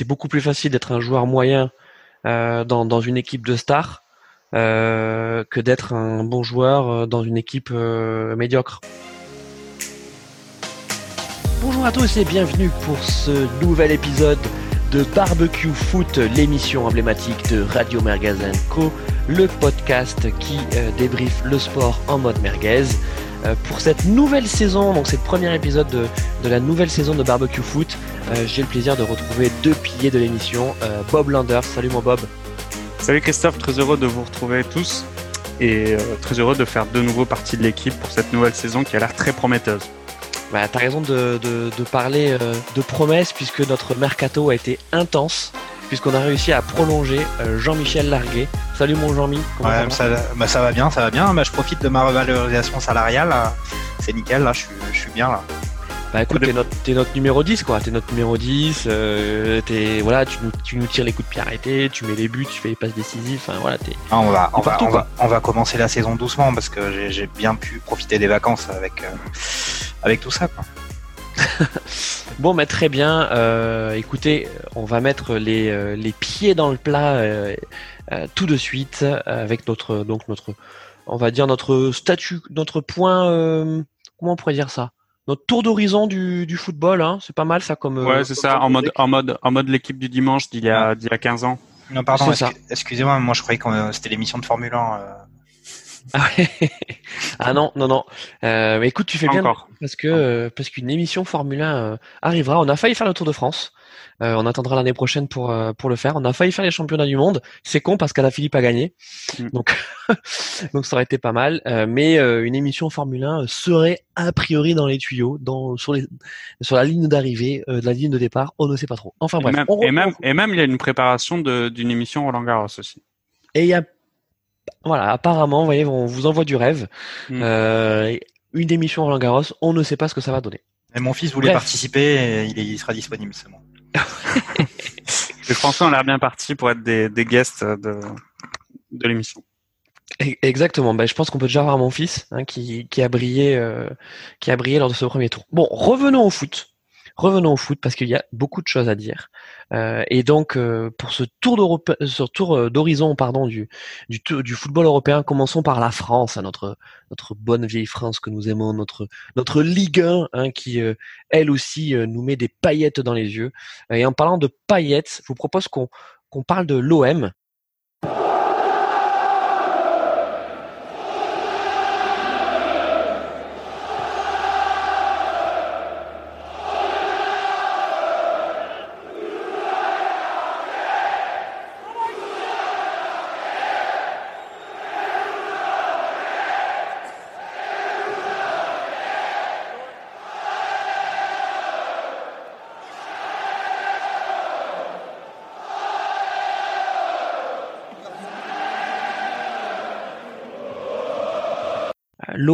c'est beaucoup plus facile d'être un joueur moyen dans, dans une équipe de stars que d'être un bon joueur dans une équipe médiocre. Bonjour à tous et bienvenue pour ce nouvel épisode de Barbecue Foot, l'émission emblématique de Radio Mergazen Co, le podcast qui euh, débriefe le sport en mode merguez. Euh, pour cette nouvelle saison, donc c'est le premier épisode de, la nouvelle saison de Barbecue Foot, euh, j'ai le plaisir de retrouver deux piliers de l'émission, Bob Landers. Salut mon Bob. Salut Christophe, très heureux de vous retrouver tous et très heureux de faire de nouveau partie de l'équipe pour cette nouvelle saison qui a l'air très prometteuse. Bah, t'as raison de, parler euh, de promesses puisque notre mercato a été intense puisqu'on a réussi à prolonger euh, Jean-Michel Larguet. Salut mon Jean-Mi. Ouais, ça, bah, ça, va bien, ça va bien. Bah, je profite de ma revalorisation salariale. C'est nickel, là, je suis bien là. Bah écoute, t'es notre, notre, numéro 10 quoi, t'es notre numéro 10, euh, es, voilà, tu nous, tu nous tires les coups de pied arrêtés, tu mets les buts, tu fais les passes décisives, enfin voilà, t'es. Ah, on va, on, va, on, va, on va commencer la saison doucement parce que j'ai bien pu profiter des vacances avec, euh, avec tout ça quoi. bon, mais très bien. Euh, écoutez, on va mettre les, euh, les pieds dans le plat euh, tout de suite avec notre donc notre on va dire notre statut, notre point. comment on pourrait dire ça? Notre tour d'horizon du, du, football, hein, c'est pas mal ça comme. Ouais, c'est ça, en mode, en mode, en mode l'équipe du dimanche d'il y a, d'il y a 15 ans. Non, pardon, excusez-moi, moi je croyais que c'était l'émission de Formule 1. Ah, ah non, non, non. Euh, mais écoute, tu fais bien parce que euh, parce qu'une émission Formule 1 euh, arrivera. On a failli faire le Tour de France. On attendra l'année prochaine pour pour le faire. On a failli faire les championnats du monde. C'est con parce Philippe a gagné. Mm. Donc donc ça aurait été pas mal. Mais une émission Formule 1 serait a priori dans les tuyaux, dans sur les sur la ligne d'arrivée, de la ligne de départ. On ne sait pas trop. Enfin bref. Et même, et même, il y a une préparation d'une émission Roland Garros aussi. Et il y a voilà, apparemment, vous voyez, on vous envoie du rêve. Mm. une émission Roland Garros, on ne sait pas ce que ça va donner. Et mon fils voulait participer, il, il, sera disponible, c'est bon. Les Français ont l'air bien partis pour être des, des guests de, de l'émission. E-, exactement. Ben, je pense qu'on peut déjà voir mon fils hein, qui, qui, a brillé, euh, qui a brillé lors de ce premier tour. Bon, revenons au foot revenons au foot parce qu'il y a beaucoup de choses à dire. Euh, et donc euh, pour ce tour euh, d'horizon du, football européen, commençons par la France, hein, notre notre bonne vieille France que nous aimons, notre notre Ligue 1 hein, qui elle aussi nous met des paillettes dans les yeux. Et en parlant de paillettes, je vous propose qu'on qu'on parle de l'OM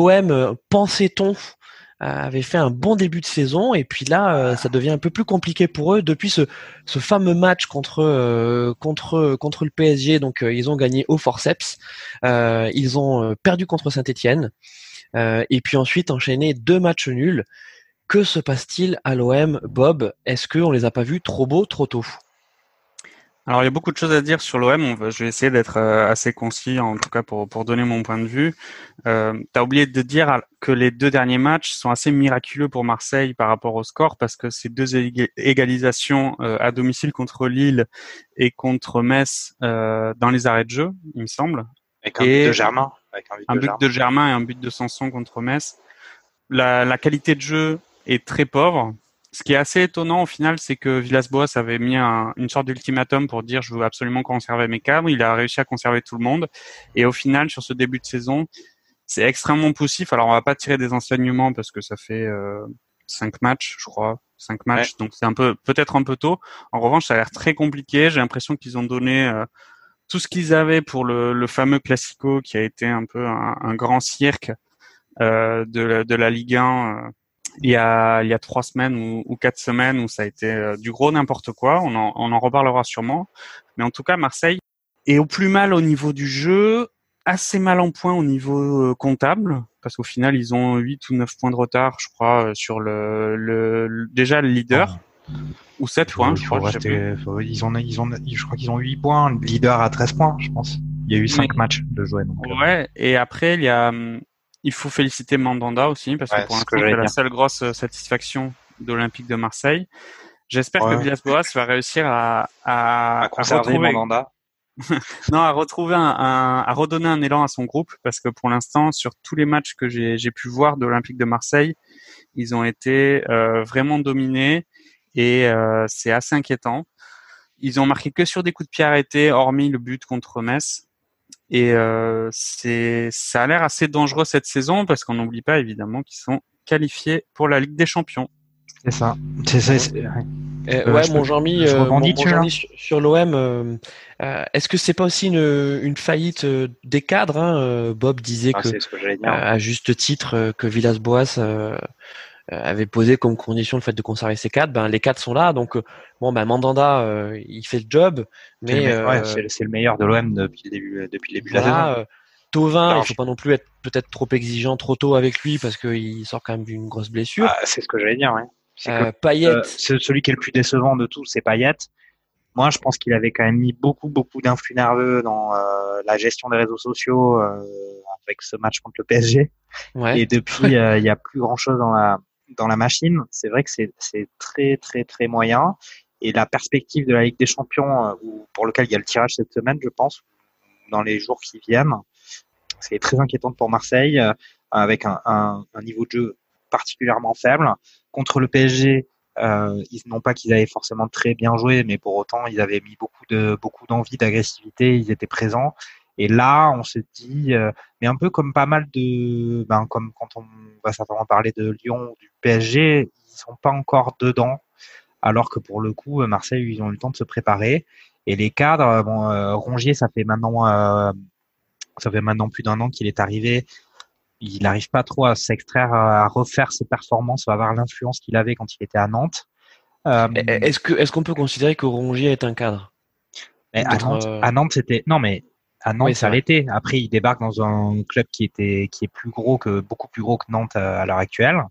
l'OM, euh, pensait-on, euh, avait fait un bon début de saison et puis là euh, ça devient un peu plus compliqué pour eux depuis ce, fameux match contre contre contre le PSG donc ils ont gagné au forceps. Ils ont perdu contre Saint-Étienne. Et puis ensuite enchaîné deux matchs nuls. Que se passe-t-il à l'OM Bob est-ce qu'on les a pas vus trop beaux trop tôt? Alors il y a beaucoup de choses à dire sur l'OM. Je vais essayer d'être euh, assez concis, en tout cas pour, pour donner mon point de vue. Euh, tu as oublié de dire que les deux derniers matchs sont assez miraculeux pour Marseille par rapport au score parce que ces deux égalisations euh, à domicile contre Lille et contre Metz euh, dans les arrêts de jeu, il me semble. Avec un but de Germain. un but, de, Germain et un but de Sanson contre Metz. La, la qualité de jeu est très pauvre ce qui est assez étonnant au final, c'est que Villas-Boas avait mis une sorte d'ultimatum pour dire je veux absolument conserver mes cadres. Il a réussi à conserver tout le monde. Et au final, sur ce début de saison, c'est extrêmement poussif. Alors on va pas tirer des enseignements parce que ça fait euh, cinq matchs, je crois, cinq matchs. Donc c'est un peu peut-être un peu tôt. En revanche, ça a l'air très compliqué. J'ai l'impression qu'ils ont donné euh, tout ce qu'ils avaient pour le, fameux Classico qui a été un peu un, grand cirque euh, de, la, de la Ligue 1 il y a il y a trois semaines ou, ou quatre semaines où ça a été euh, du gros n'importe quoi. On en, on en reparlera sûrement. Mais en tout cas, Marseille est au plus mal au niveau du jeu, assez mal en point au niveau euh, comptable, parce qu'au final, ils ont 8 ou 9 points de retard, je crois, euh, sur le, le, déjà le leader. Ou 7 points, je crois. ils ont, ils ont, je crois qu'ils ont 8 points. Le leader à 13 points, je pense. Il y a eu 5 matchs de jouer. Ouais, et après, il y a, hum, il faut féliciter Mandanda aussi, parce que pour l'instant, c'est la seule grosse euh, satisfaction d'Olympique de Marseille. J'espère que Villas-Boas va réussir à, à, à conserver retrouver... Mandanda. non, à retrouver un, un, à redonner un élan à son groupe, parce que pour l'instant, sur tous les matchs que j'ai pu voir d'Olympique de Marseille, ils ont été euh, vraiment dominés et euh, c'est assez inquiétant. Ils ont marqué que sur des coups de pied arrêtés, hormis le but contre Metz. Et euh, c'est, ça a l'air assez dangereux cette saison parce qu'on n'oublie pas évidemment qu'ils sont qualifiés pour la Ligue des Champions. C'est ça. C'est ça. Euh, ouais, mon Jean-Mi, euh, sur, l'OM, euh, est-ce que c'est pas aussi une, une faillite des cadres hein Bob disait ah, que, à juste titre, que Villas-Boas avait posé comme condition le fait de conserver ses cadres. Ben les cadres sont là, donc bon, ben Mandanda, il fait le job, mais c'est le, meilleur de l'OM depuis le début, depuis le début de la saison. Tovin, il faut pas non plus être peut-être trop exigeant trop tôt avec lui parce qu'il sort quand même d'une grosse blessure. Ah, c'est ce que j'allais dire, ouais. Euh, Payet. Euh, celui qui est le plus décevant de tous, c'est Payet. Moi, je pense qu'il avait quand même mis beaucoup, beaucoup d'influx nerveux dans euh, la gestion des réseaux sociaux avec ce match contre le PSG. Ouais. Et depuis, il n'y a plus grand-chose dans la dans la machine. C'est vrai que c'est très, très, très moyen. Et la perspective de la Ligue des Champions, pour lequel il y a le tirage cette semaine, je pense, dans les jours qui viennent, c'est très inquiétante pour Marseille, avec un, un, un niveau de jeu particulièrement faible. Contre le PSG, euh, ils n'ont pas qu'ils avaient forcément très bien joué, mais pour autant, ils avaient mis beaucoup de beaucoup d'envie, d'agressivité, ils étaient présents. Et là, on se dit, euh, mais un peu comme pas mal de, ben, comme quand on va certainement parler de Lyon ou du PSG, ils sont pas encore dedans, alors que pour le coup, Marseille, ils ont eu le temps de se préparer. Et les cadres, bon, euh, Rongier, ça fait maintenant, euh, ça fait maintenant plus d'un an qu'il est arrivé il n'arrive pas trop à s'extraire, à refaire ses performances, à avoir l'influence qu'il avait quand il était à Nantes. Euh, est-ce que est-ce qu'on peut considérer que Rongier est un cadre? À Nantes, euh, à Nantes, c'était non mais à Nantes ça l'était. Après, il débarque dans un club qui était qui est plus gros que beaucoup plus gros que Nantes à, l'heure actuelle.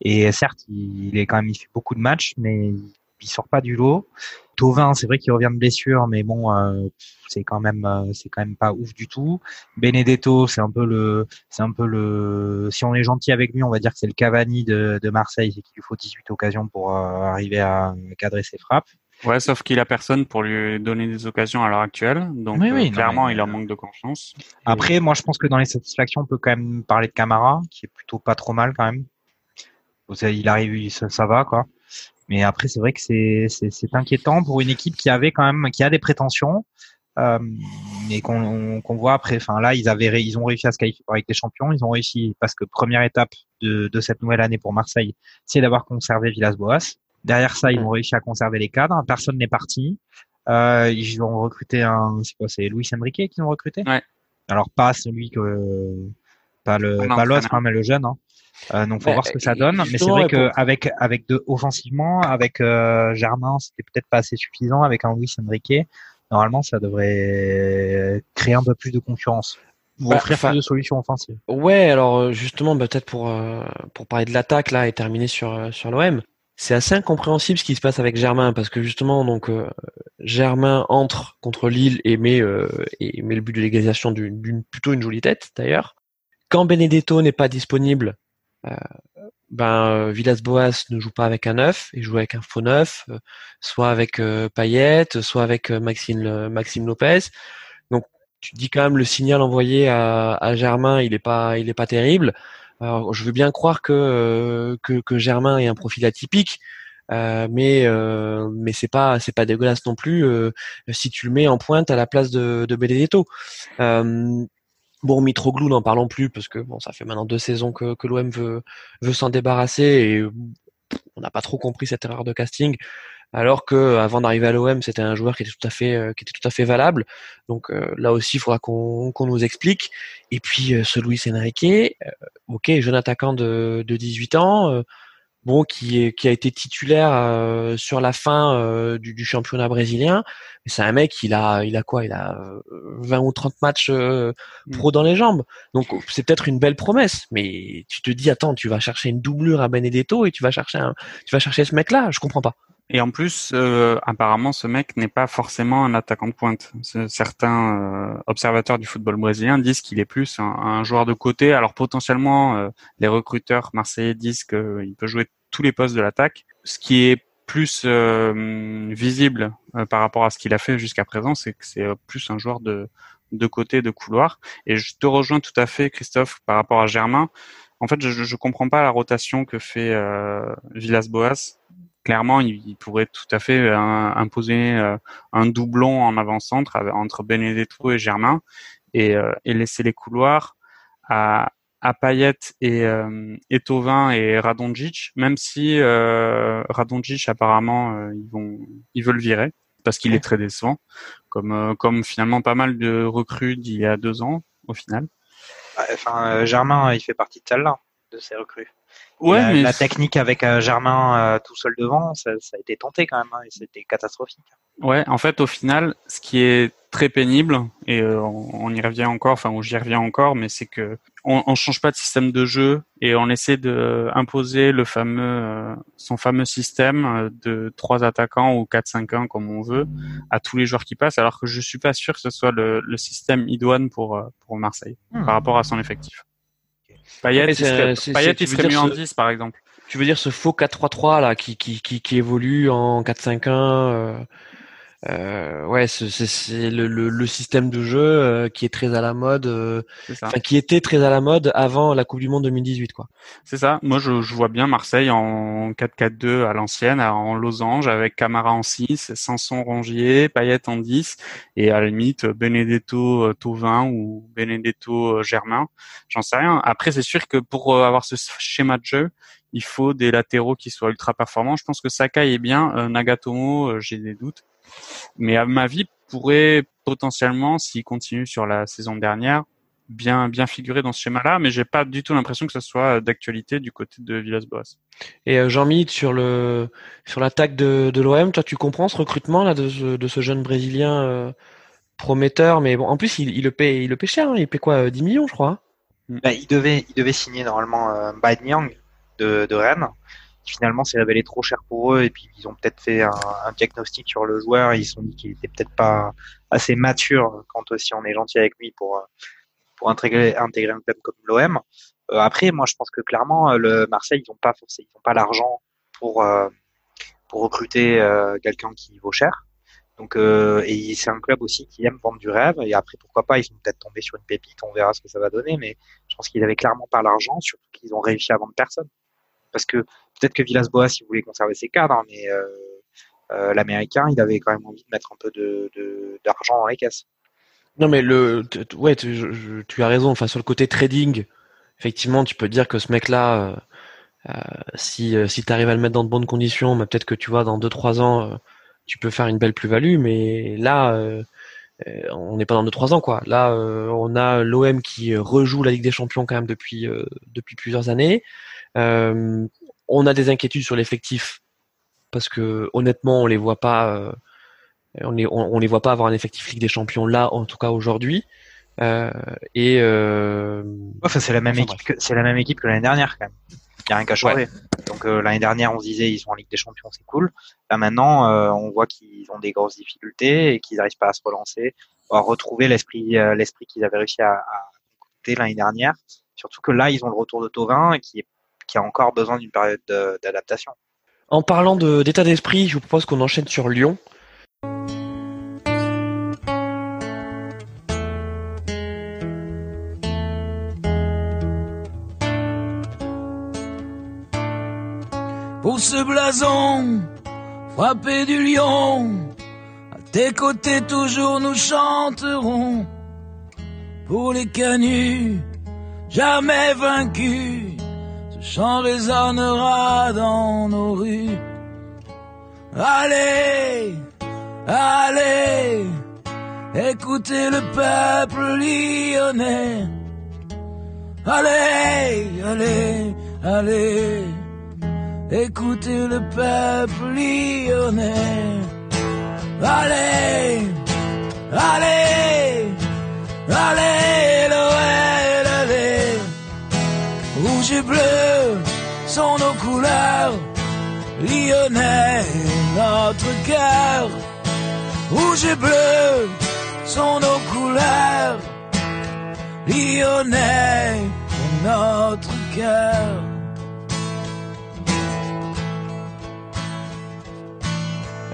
Et certes, il, est quand même il fait beaucoup de matchs, mais il sort pas du lot. Tovin, c'est vrai qu'il revient de blessure, mais bon, euh, c'est quand même, euh, c'est quand même pas ouf du tout. Benedetto, c'est un peu le, c'est un peu le, si on est gentil avec lui, on va dire que c'est le Cavani de, de Marseille, c'est qu'il lui faut 18 occasions pour euh, arriver à cadrer ses frappes. Ouais, sauf qu'il a personne pour lui donner des occasions à l'heure actuelle. Donc clairement, il en manque de confiance. Après, moi, je pense que dans les satisfactions, on peut quand même parler de Camara, qui est plutôt pas trop mal quand même. Il arrive, ça, ça va quoi. Mais après, c'est vrai que c'est, c'est, inquiétant pour une équipe qui avait quand même, qui a des prétentions, euh, mais qu'on, qu'on voit après. Enfin là, ils avaient, ils ont réussi à se qualifier avec des champions. Ils ont réussi parce que première étape de, de cette nouvelle année pour Marseille, c'est d'avoir conservé Villas-Boas. Derrière ça, ils ont réussi à conserver les cadres. Personne n'est parti. Euh, ils ont recruté un, c'est quoi, c'est Luis Enrique qu'ils ont recruté? Ouais. Alors pas celui que, pas le, pas l'autre, hein, mais le jeune. Hein. Euh, donc faut voir ce que ça donne. Mais c'est vrai qu'avec avec deux offensivement, avec euh, Germain, c'était peut-être pas assez suffisant. Avec un Luis Enrique, normalement, ça devrait créer un peu plus de concurrence. Ou offrir plus de solutions offensives. Ouais, alors euh, justement, bah, peut-être pour euh, pour parler de l'attaque là et terminer sur euh, sur l'OM, c'est assez incompréhensible ce qui se passe avec Germain parce que justement donc Germain entre contre Lille et met et met le but de l'égalisation d'une plutôt une jolie tête d'ailleurs. Quand Benedetto n'est pas disponible, euh, ben euh, Villas-Boas ne joue pas avec un neuf, il joue avec un faux neuf, euh, soit avec Payet, soit avec Maxime Maxime Lopez. Donc tu dis quand même le signal envoyé à, à Germain, il est pas il est pas terrible. Alors, je veux bien croire que, que, que Germain est un profil atypique, euh, mais euh, mais c'est pas c'est pas dégueulasse non plus euh, si tu le mets en pointe à la place de, de Benedetto. Bon, Mitroglou, n'en parlons plus parce que bon, ça fait maintenant deux saisons que, que l'OM veut, veut s'en débarrasser et on n'a pas trop compris cette erreur de casting. Alors que avant d'arriver à l'OM, c'était un joueur qui était tout à fait, euh, qui était tout à fait valable. Donc euh, là aussi, il faudra qu'on qu'on nous explique. Et puis euh, ce Luis Enrique, ok, jeune attaquant de, de 18 ans bon, qui, est, qui a été titulaire euh, sur la fin euh, du, du, championnat brésilien. C'est un mec, il a, il a quoi? Il a 20 euh, ou 30 matchs mm. pro dans les jambes. Donc c'est peut-être une belle promesse, mais tu te dis attends, tu vas chercher une doublure à Benedetto et tu vas chercher un, tu vas chercher ce mec-là. Je comprends pas. Et en plus, euh, apparemment, ce mec n'est pas forcément un attaquant de pointe. Certains euh, observateurs du football brésilien disent qu'il est plus un, joueur de côté. Alors potentiellement, euh, les recruteurs marseillais disent qu'il peut jouer tous les postes de l'attaque. Ce qui est plus visible par rapport à ce qu'il a fait jusqu'à présent, c'est que c'est plus un joueur de, de côté, de couloir. Et je te rejoins tout à fait, Christophe, par rapport à Germain. En fait, je ne comprends pas la rotation que fait Villas-Boas clairement, il, pourrait tout à fait euh, imposer euh, un doublon en avant-centre entre Benedetto et Germain et, euh, laisser les couloirs à, à Payet et, et Tovin et Radonjic, même si Radonjic apparemment ils vont ils veulent virer parce qu'il est très décevant, comme comme finalement pas mal de recrues d'il y a deux ans au final. Enfin, Germain, il fait partie de celle-là, de ces recrues. Ouais, la, mais la technique avec euh, Germain euh, tout seul devant, ça, ça, a été tenté quand même, hein, et c'était catastrophique. Ouais, en fait, au final, ce qui est très pénible, et euh, on, y revient encore, enfin, j'y reviens encore, mais c'est que on, on, change pas de système de jeu et on essaie de imposer le fameux, son fameux système de trois attaquants ou 4-5-1 comme on veut à tous les joueurs qui passent, alors que je suis pas sûr que ce soit le, le système idoine pour pour Marseille hmm. par rapport à son effectif. Payet, il serait, il serait mieux en 10 par exemple. Tu veux dire ce faux 4-3-3 là qui, qui, qui, qui évolue en 4-5-1 euh, euh, ouais, c'est le, le, le, système de jeu euh, qui est très à la mode, euh, enfin qui était très à la mode avant la Coupe du Monde 2018, quoi. C'est ça. Moi, je, je, vois bien Marseille en 4-4-2 à l'ancienne, en losange, avec Camara en 6, Sanson Rongier, Payet en 10, et à la limite Benedetto euh, Tovin ou Benedetto Germain. J'en sais rien. Après, c'est sûr que pour avoir ce schéma de jeu, il faut des latéraux qui soient ultra performants. Je pense que Sakai est bien, Nagatomo, j'ai des doutes. Mais à ma vie pourrait potentiellement, s'il continue sur la saison dernière, bien bien figurer dans ce schéma-là, mais j'ai pas du tout l'impression que ce soit d'actualité du côté de Villas-Boas. Et euh, Jean-Mi sur le sur l'attaque de, de l'OM, toi tu comprends ce recrutement là de ce, de ce jeune brésilien euh, prometteur, mais bon en plus il, il, le paie il le paie cher, hein. il paie quoi 10 euh, millions je crois. Bah, il devait il devait signer normalement euh, Nyang de, de Rennes finalement s'est révélé trop cher pour eux et puis ils ont peut-être fait un, diagnostic sur le joueur ils se sont dit qu'il était peut-être pas assez mature quand aussi on est gentil avec lui pour pour intégrer intégrer un club comme l'OM. Euh, après, moi je pense que clairement euh, le Marseille ils ont pas forcément ils ont pas l'argent pour euh, pour recruter quelqu'un qui vaut cher. Donc et c'est un club aussi qui aime vendre du rêve et après pourquoi pas ils sont peut-être tombés sur une pépite, on verra ce que ça va donner mais je pense qu'ils avaient clairement pas l'argent surtout qu'ils ont réussi à vendre personne parce que peut-être que Villas-Boas, il voulait conserver ses cadres, hein, mais euh, euh, l'américain, il avait quand même envie de mettre un peu d'argent dans les caisses. Non, mais le, ouais, tu, as raison. Enfin, sur le côté trading, effectivement, tu peux dire que ce mec-là, euh, si, si tu arrives à le mettre dans de bonnes conditions, bah, peut-être que tu vois, dans 2-3 ans, tu peux faire une belle plus-value. Mais là, on n'est pas dans 2-3 ans, quoi. Là, on a l'OM qui rejoue la Ligue des Champions quand même depuis, depuis plusieurs années. Euh, on a des inquiétudes sur l'effectif parce que honnêtement, on les voit pas. Euh, on les, on, les voit pas avoir un effectif Ligue des Champions là, en tout cas aujourd'hui. Euh, et enfin, c'est la même équipe c'est la même équipe que l'année dernière quand même. Il n'y a rien qu'à changer. Donc l'année dernière, on se disait ils sont en Ligue des Champions, c'est cool. Là maintenant, on voit qu'ils ont des grosses difficultés et qu'ils n'arrivent pas à se relancer, à retrouver l'esprit l'esprit qu'ils avaient réussi à, à l'année dernière. Surtout que là, ils ont le retour de Tovin qui est qui a encore besoin d'une période d'adaptation. En parlant d'état d'esprit, je vous propose qu'on enchaîne sur Lyon. Pour ce blason, frappé du lion, à tes côtés toujours nous chanterons. Pour les canuts, jamais vaincus, chant résonnera dans nos rues. Allez, allez, écoutez le peuple lyonnais. Allez, allez, allez, écoutez le peuple lyonnais. Allez, allez, allez, allez, rouge et bleu sont nos couleurs lyonnais. notre cœur. Rouge et bleu sont nos couleurs. Lyonnais notre cœur.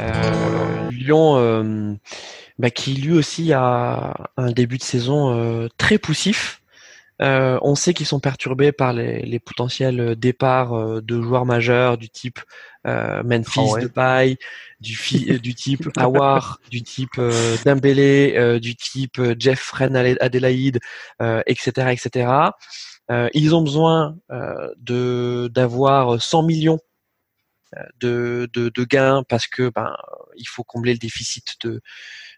Euh, Lyon, euh, bah, qui lui aussi a un début de saison euh, très poussif. Euh, on sait qu'ils sont perturbés par les, les potentiels départs de joueurs majeurs du type Memphis, oh de paille, du, du type Awar, du type Dembélé, du type Jeff Fren Adelaide, etc., etc. ils ont besoin de d'avoir 100 millions de, de, de, gains parce que ben il faut combler le déficit de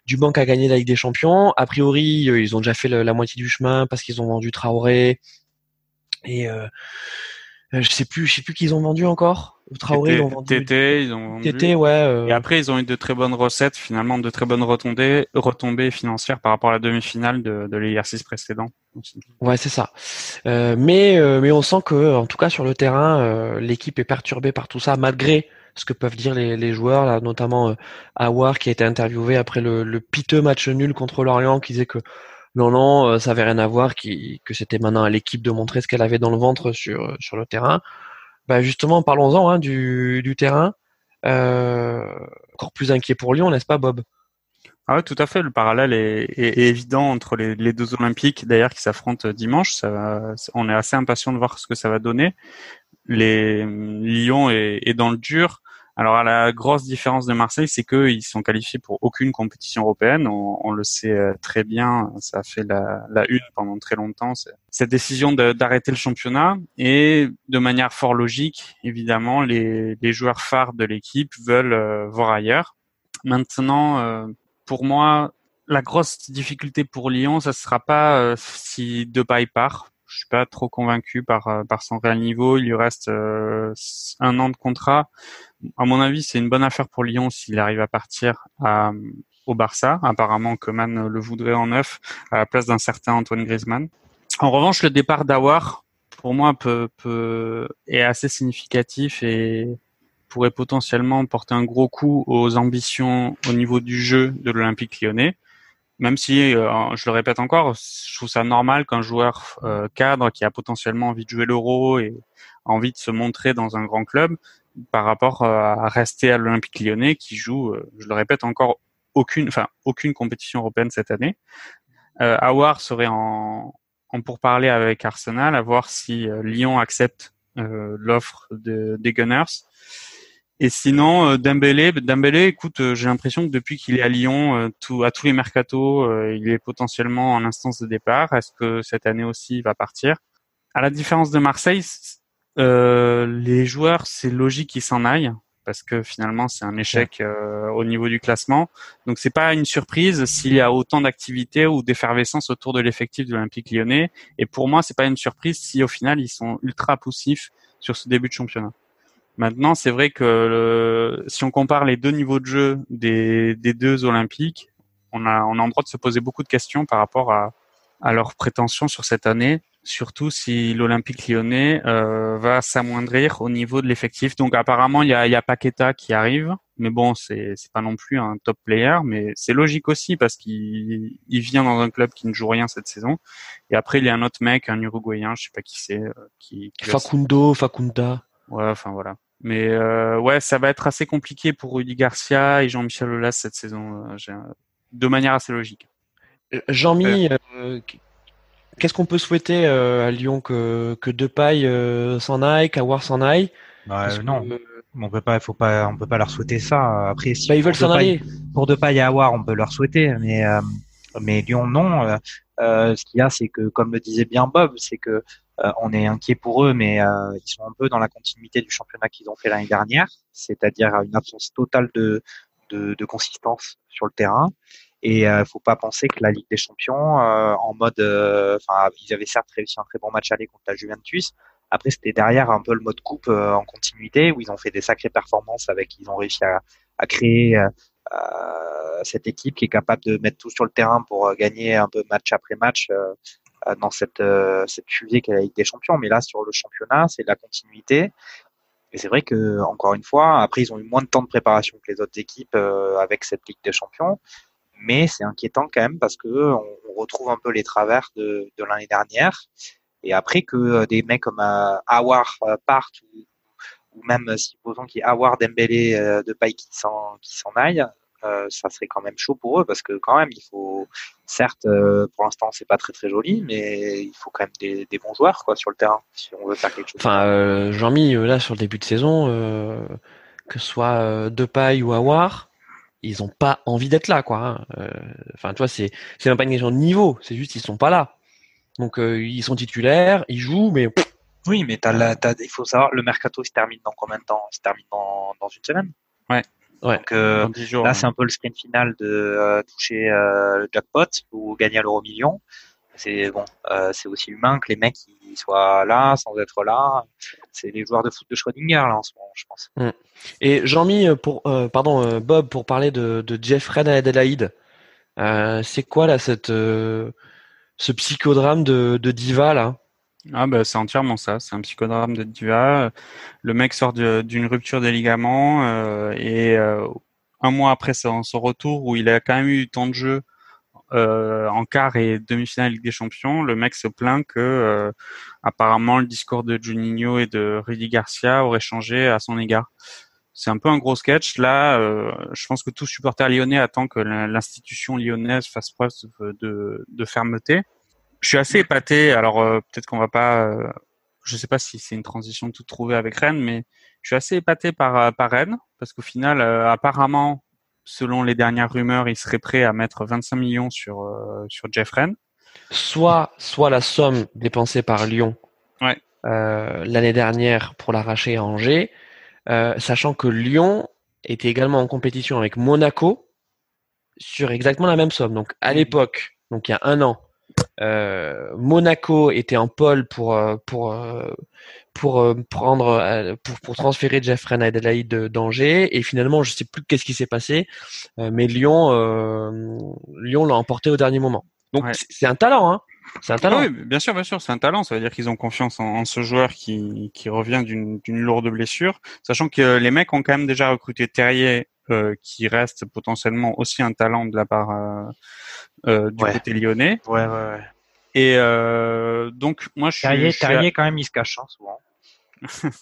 du banque à gagner la Ligue des Champions. A priori, euh, ils ont déjà fait la moitié du chemin parce qu'ils ont vendu Traoré et euh, euh, je sais plus, je sais plus qu'ils ont vendu encore. Traoré, ils ont vendu. TT, ils ont vendu. TT, ouais. Euh... Et après, ils ont eu de très bonnes recettes, finalement, de très bonnes retombées, retombées financières par rapport à la demi-finale de, de l'exercice précédent. Ouais, c'est ça. Euh, mais mais on sent que, en tout cas, sur le terrain, l'équipe est perturbée par tout ça, malgré ce que peuvent dire les, joueurs, là, notamment Awar qui a été interviewé après le, le piteux match nul contre l'Orient, qui disait que non, non, ça avait rien à voir, que c'était maintenant à l'équipe de montrer ce qu'elle avait dans le ventre sur sur le terrain. Bah justement, parlons-en hein, du, du, terrain. Euh, encore plus inquiet pour Lyon, n'est-ce pas, Bob? Ah tout à fait. Le parallèle est, évident entre les, deux Olympiques, d'ailleurs, qui s'affrontent dimanche. On est assez impatient de voir ce que ça va donner. Lyon est dans le dur. Alors la grosse différence de Marseille, c'est qu'ils sont qualifiés pour aucune compétition européenne. On, le sait euh, très bien, ça a fait la, la une pendant très longtemps. Cette décision d'arrêter le championnat et de manière fort logique, évidemment, les, les joueurs phares de l'équipe veulent euh, voir ailleurs. Maintenant, euh, pour moi, la grosse difficulté pour Lyon, ça sera pas si Depay part. Je suis pas trop convaincu par par son réel niveau. Il lui reste un an de contrat à mon avis, c'est une bonne affaire pour Lyon s'il arrive à partir au Barça. Apparemment, Coman le voudrait en neuf à la place d'un certain Antoine Griezmann. En revanche, le départ d'Awar, pour moi, peut, peut, est assez significatif et pourrait potentiellement porter un gros coup aux ambitions au niveau du jeu de l'Olympique lyonnais. Même si, euh, je le répète encore, je trouve ça normal qu'un joueur euh, cadre qui a potentiellement envie de jouer l'euro et envie de se montrer dans un grand club par rapport euh, à rester à l'Olympique lyonnais qui joue, euh, je le répète encore, aucune, enfin, aucune compétition européenne cette année. Euh, Awar serait en, en pourparler avec Arsenal, à voir si euh, Lyon accepte euh, l'offre de, des Gunners. Et sinon, euh, Dembélé, Dembélé, écoute, j'ai l'impression que depuis qu'il est à Lyon, tout, à tous les mercatos, il est potentiellement en instance de départ. Est-ce que cette année aussi il va partir? À la différence de Marseille, euh, les joueurs, c'est logique qu'ils s'en aillent parce que finalement c'est un échec euh, au niveau du classement. Donc c'est pas une surprise s'il y a autant d'activités ou d'effervescence autour de l'effectif de l'Olympique Lyonnais. Et pour moi, c'est pas une surprise si au final ils sont ultra poussifs sur ce début de championnat. Maintenant, c'est vrai que si on compare les deux niveaux de jeu des, des deux Olympiques, on a on a en droit de se poser beaucoup de questions par rapport à, à leurs prétentions sur cette année surtout si l'Olympique lyonnais euh, va s'amoindrir au niveau de l'effectif. Donc apparemment, il y a, y a Paqueta qui arrive, mais bon, c'est pas non plus un top player, mais c'est logique aussi parce qu'il il vient dans un club qui ne joue rien cette saison. Et après, il y a un autre mec, un Uruguayen, je sais pas qui c'est, euh, qui, Facundo, Facunda. Ouais, enfin voilà. Mais euh, ouais, ça va être assez compliqué pour Rudy Garcia et Jean-Michel Aulas cette saison, euh, de manière assez logique. Jean-Mi, Qu'est-ce qu'on peut souhaiter euh, à Lyon que que Depay euh, s'en aille, qu'Awar s'en aille? Bah, Non, on peut pas, faut pas, on peut pas leur souhaiter ça. Après, si bah, ils veulent s'en aller. Pour Depay et Awar, on peut leur souhaiter, mais euh, mais Lyon non. Ce qu'il y a, c'est que comme le disait bien Bob, c'est que on est inquiet pour eux, mais ils sont un peu dans la continuité du championnat qu'ils ont fait l'année dernière, c'est-à-dire une absence totale de, de, de consistance sur le terrain. Et euh, faut pas penser que la Ligue des Champions, euh, en mode, euh, enfin, ils avaient certes réussi un très bon match aller contre la Juventus. Après, c'était derrière un peu le mode coupe euh, en continuité où ils ont fait des sacrées performances avec, ils ont réussi à, à créer cette équipe qui est capable de mettre tout sur le terrain pour gagner un peu match après match dans cette cette fusée qu'est la Ligue des Champions. Mais là, sur le championnat, c'est la continuité. Et c'est vrai que encore une fois, après ils ont eu moins de temps de préparation que les autres équipes avec cette Ligue des Champions, mais c'est inquiétant quand même parce que on, retrouve un peu les travers de, de l'année dernière. Et après que des mecs comme Awar partent ou même supposons qu'il y ait Awar, Dembélé, de Paille qui s'en qui s'en aillent, euh, ça serait quand même chaud pour eux parce que quand même il faut certes euh, pour l'instant c'est pas très très joli mais il faut quand même des, bons joueurs quoi sur le terrain si on veut faire quelque chose. Enfin euh, Jean-Mi euh, là sur le début de saison que ce soit Depay ou Awar ils ont pas envie d'être là quoi. Hein. Enfin tu vois c'est c'est même pas une question de niveau c'est juste ils sont pas là donc ils sont titulaires ils jouent mais oui mais t'as la, il faut savoir le mercato se termine dans combien de temps? Il se termine dans, dans une semaine. Ouais. Donc euh, là, c'est un peu le sprint final de euh, toucher euh, le jackpot ou gagner l'euro million. C'est bon, c'est aussi humain que les mecs ils soient là sans être là. C'est les joueurs de foot de Schrödinger là en ce moment, je pense. Mm. Et Jean-Mi pour pardon Bob pour parler de, de Jeff Red à Adelaide. c'est quoi là cette ce psychodrame de, de Diva là? Ah bah c'est entièrement ça, c'est un psychodrame de diva. Le mec sort d'une rupture des ligaments euh, et euh, un mois après son, retour où il a quand même eu tant de jeux euh, en quart et demi-finale Ligue des Champions, le mec se plaint que apparemment le discours de Juninho et de Rudy Garcia aurait changé à son égard. C'est un peu un gros sketch. Là, je pense que tout supporter lyonnais attend que l'institution lyonnaise fasse preuve de, de fermeté je suis assez épaté. Alors euh, peut-être qu'on va pas, euh, je sais pas si c'est une transition toute trouvée avec Rennes, mais je suis assez épaté par euh, par Rennes parce qu'au final, apparemment, selon les dernières rumeurs, il serait prêt à mettre 25 millions sur sur Jeff Rennes. Soit soit la somme dépensée par Lyon ouais. l'année dernière pour l'arracher à Angers, sachant que Lyon était également en compétition avec Monaco sur exactement la même somme. Donc à l'époque, donc il y a un an, euh, Monaco était en pôle pour euh, pour euh, pour prendre pour, pour transférer Jeffrey Adelaide d'Angers et finalement je sais plus qu'est-ce qui s'est passé mais Lyon Lyon l'a emporté au dernier moment donc c'est un talent hein c'est un talent. Oui, bien sûr, bien sûr, c'est un talent. Ça veut dire qu'ils ont confiance en, ce joueur qui, qui revient d'une lourde blessure, sachant que les mecs ont quand même déjà recruté Terrier, qui reste potentiellement aussi un talent de la part euh, du côté lyonnais. Ouais, ouais, ouais. Et euh, donc, moi, je Terrier, suis. Terrier, quand même, il se cache hein, souvent.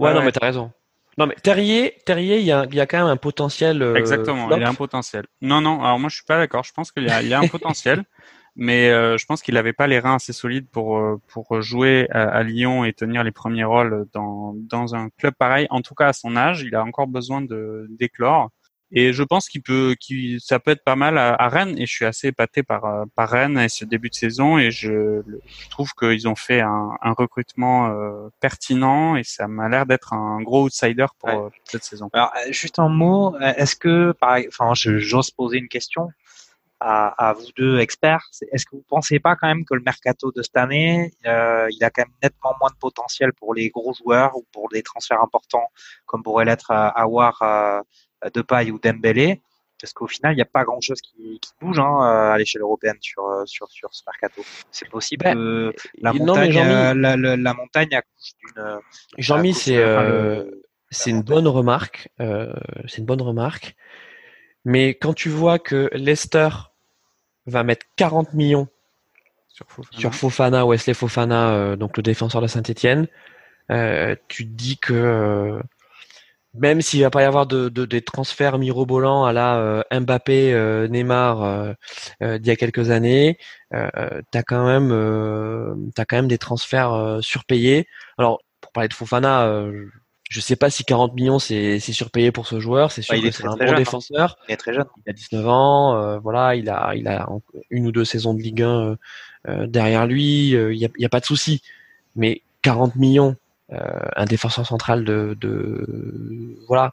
ouais, non, mais t'as raison. Non, mais Terrier, Terrier, il y a, il y a quand même un potentiel. Euh, Exactement, il y a un potentiel. Non, non, alors moi, je suis pas d'accord. Je pense qu'il y a, il y a un potentiel. Mais euh, je pense qu'il n'avait pas les reins assez solides pour euh, pour jouer à, à, Lyon et tenir les premiers rôles dans dans un club pareil. En tout cas à son âge, il a encore besoin de d'éclore. Et je pense qu'il peut, qu'il, ça peut être pas mal à, Rennes. Et je suis assez épaté par, euh, par Rennes et ce début de saison. Et je, trouve qu'ils ont fait un, un recrutement euh, pertinent et ça m'a l'air d'être un gros outsider pour euh, cette saison. Alors, juste un mot, est-ce que, par, enfin, j'ose poser une question à, à vous deux experts. Est-ce que vous pensez pas quand même que le mercato de cette année, euh, il a quand même nettement moins de potentiel pour les gros joueurs ou pour des transferts importants, comme pourrait l'être à Awar de paille ou Dembélé, parce qu'au final, il n'y a pas grand-chose qui, bouge hein, à l'échelle européenne sur, euh, sur, sur ce mercato. C'est possible ben, que la montagne, euh, la, la, montagne accouche d'une. Jean-Mi, c'est euh, c'est une bonne remarque. c'est une bonne remarque. Mais quand tu vois que Leicester va mettre 40 millions sur Fofana, sur Fofana Wesley Fofana, donc le défenseur de Saint-Etienne, tu te dis que même s'il va pas y avoir de, de des transferts mirobolants à la euh, Mbappé, euh, Neymar euh, d'il y a quelques années, euh, t'as quand même as quand même des transferts surpayés. Alors pour parler de Fofana, je sais pas si 40 millions c'est surpayé pour ce joueur. C'est sûr que c'est un bon hein. défenseur. Il est très jeune. Il a 19 ans. voilà, il a il a une ou deux saisons de Ligue 1 derrière lui. Il y a, a pas de souci. Mais 40 millions euh, un défenseur central de, de, voilà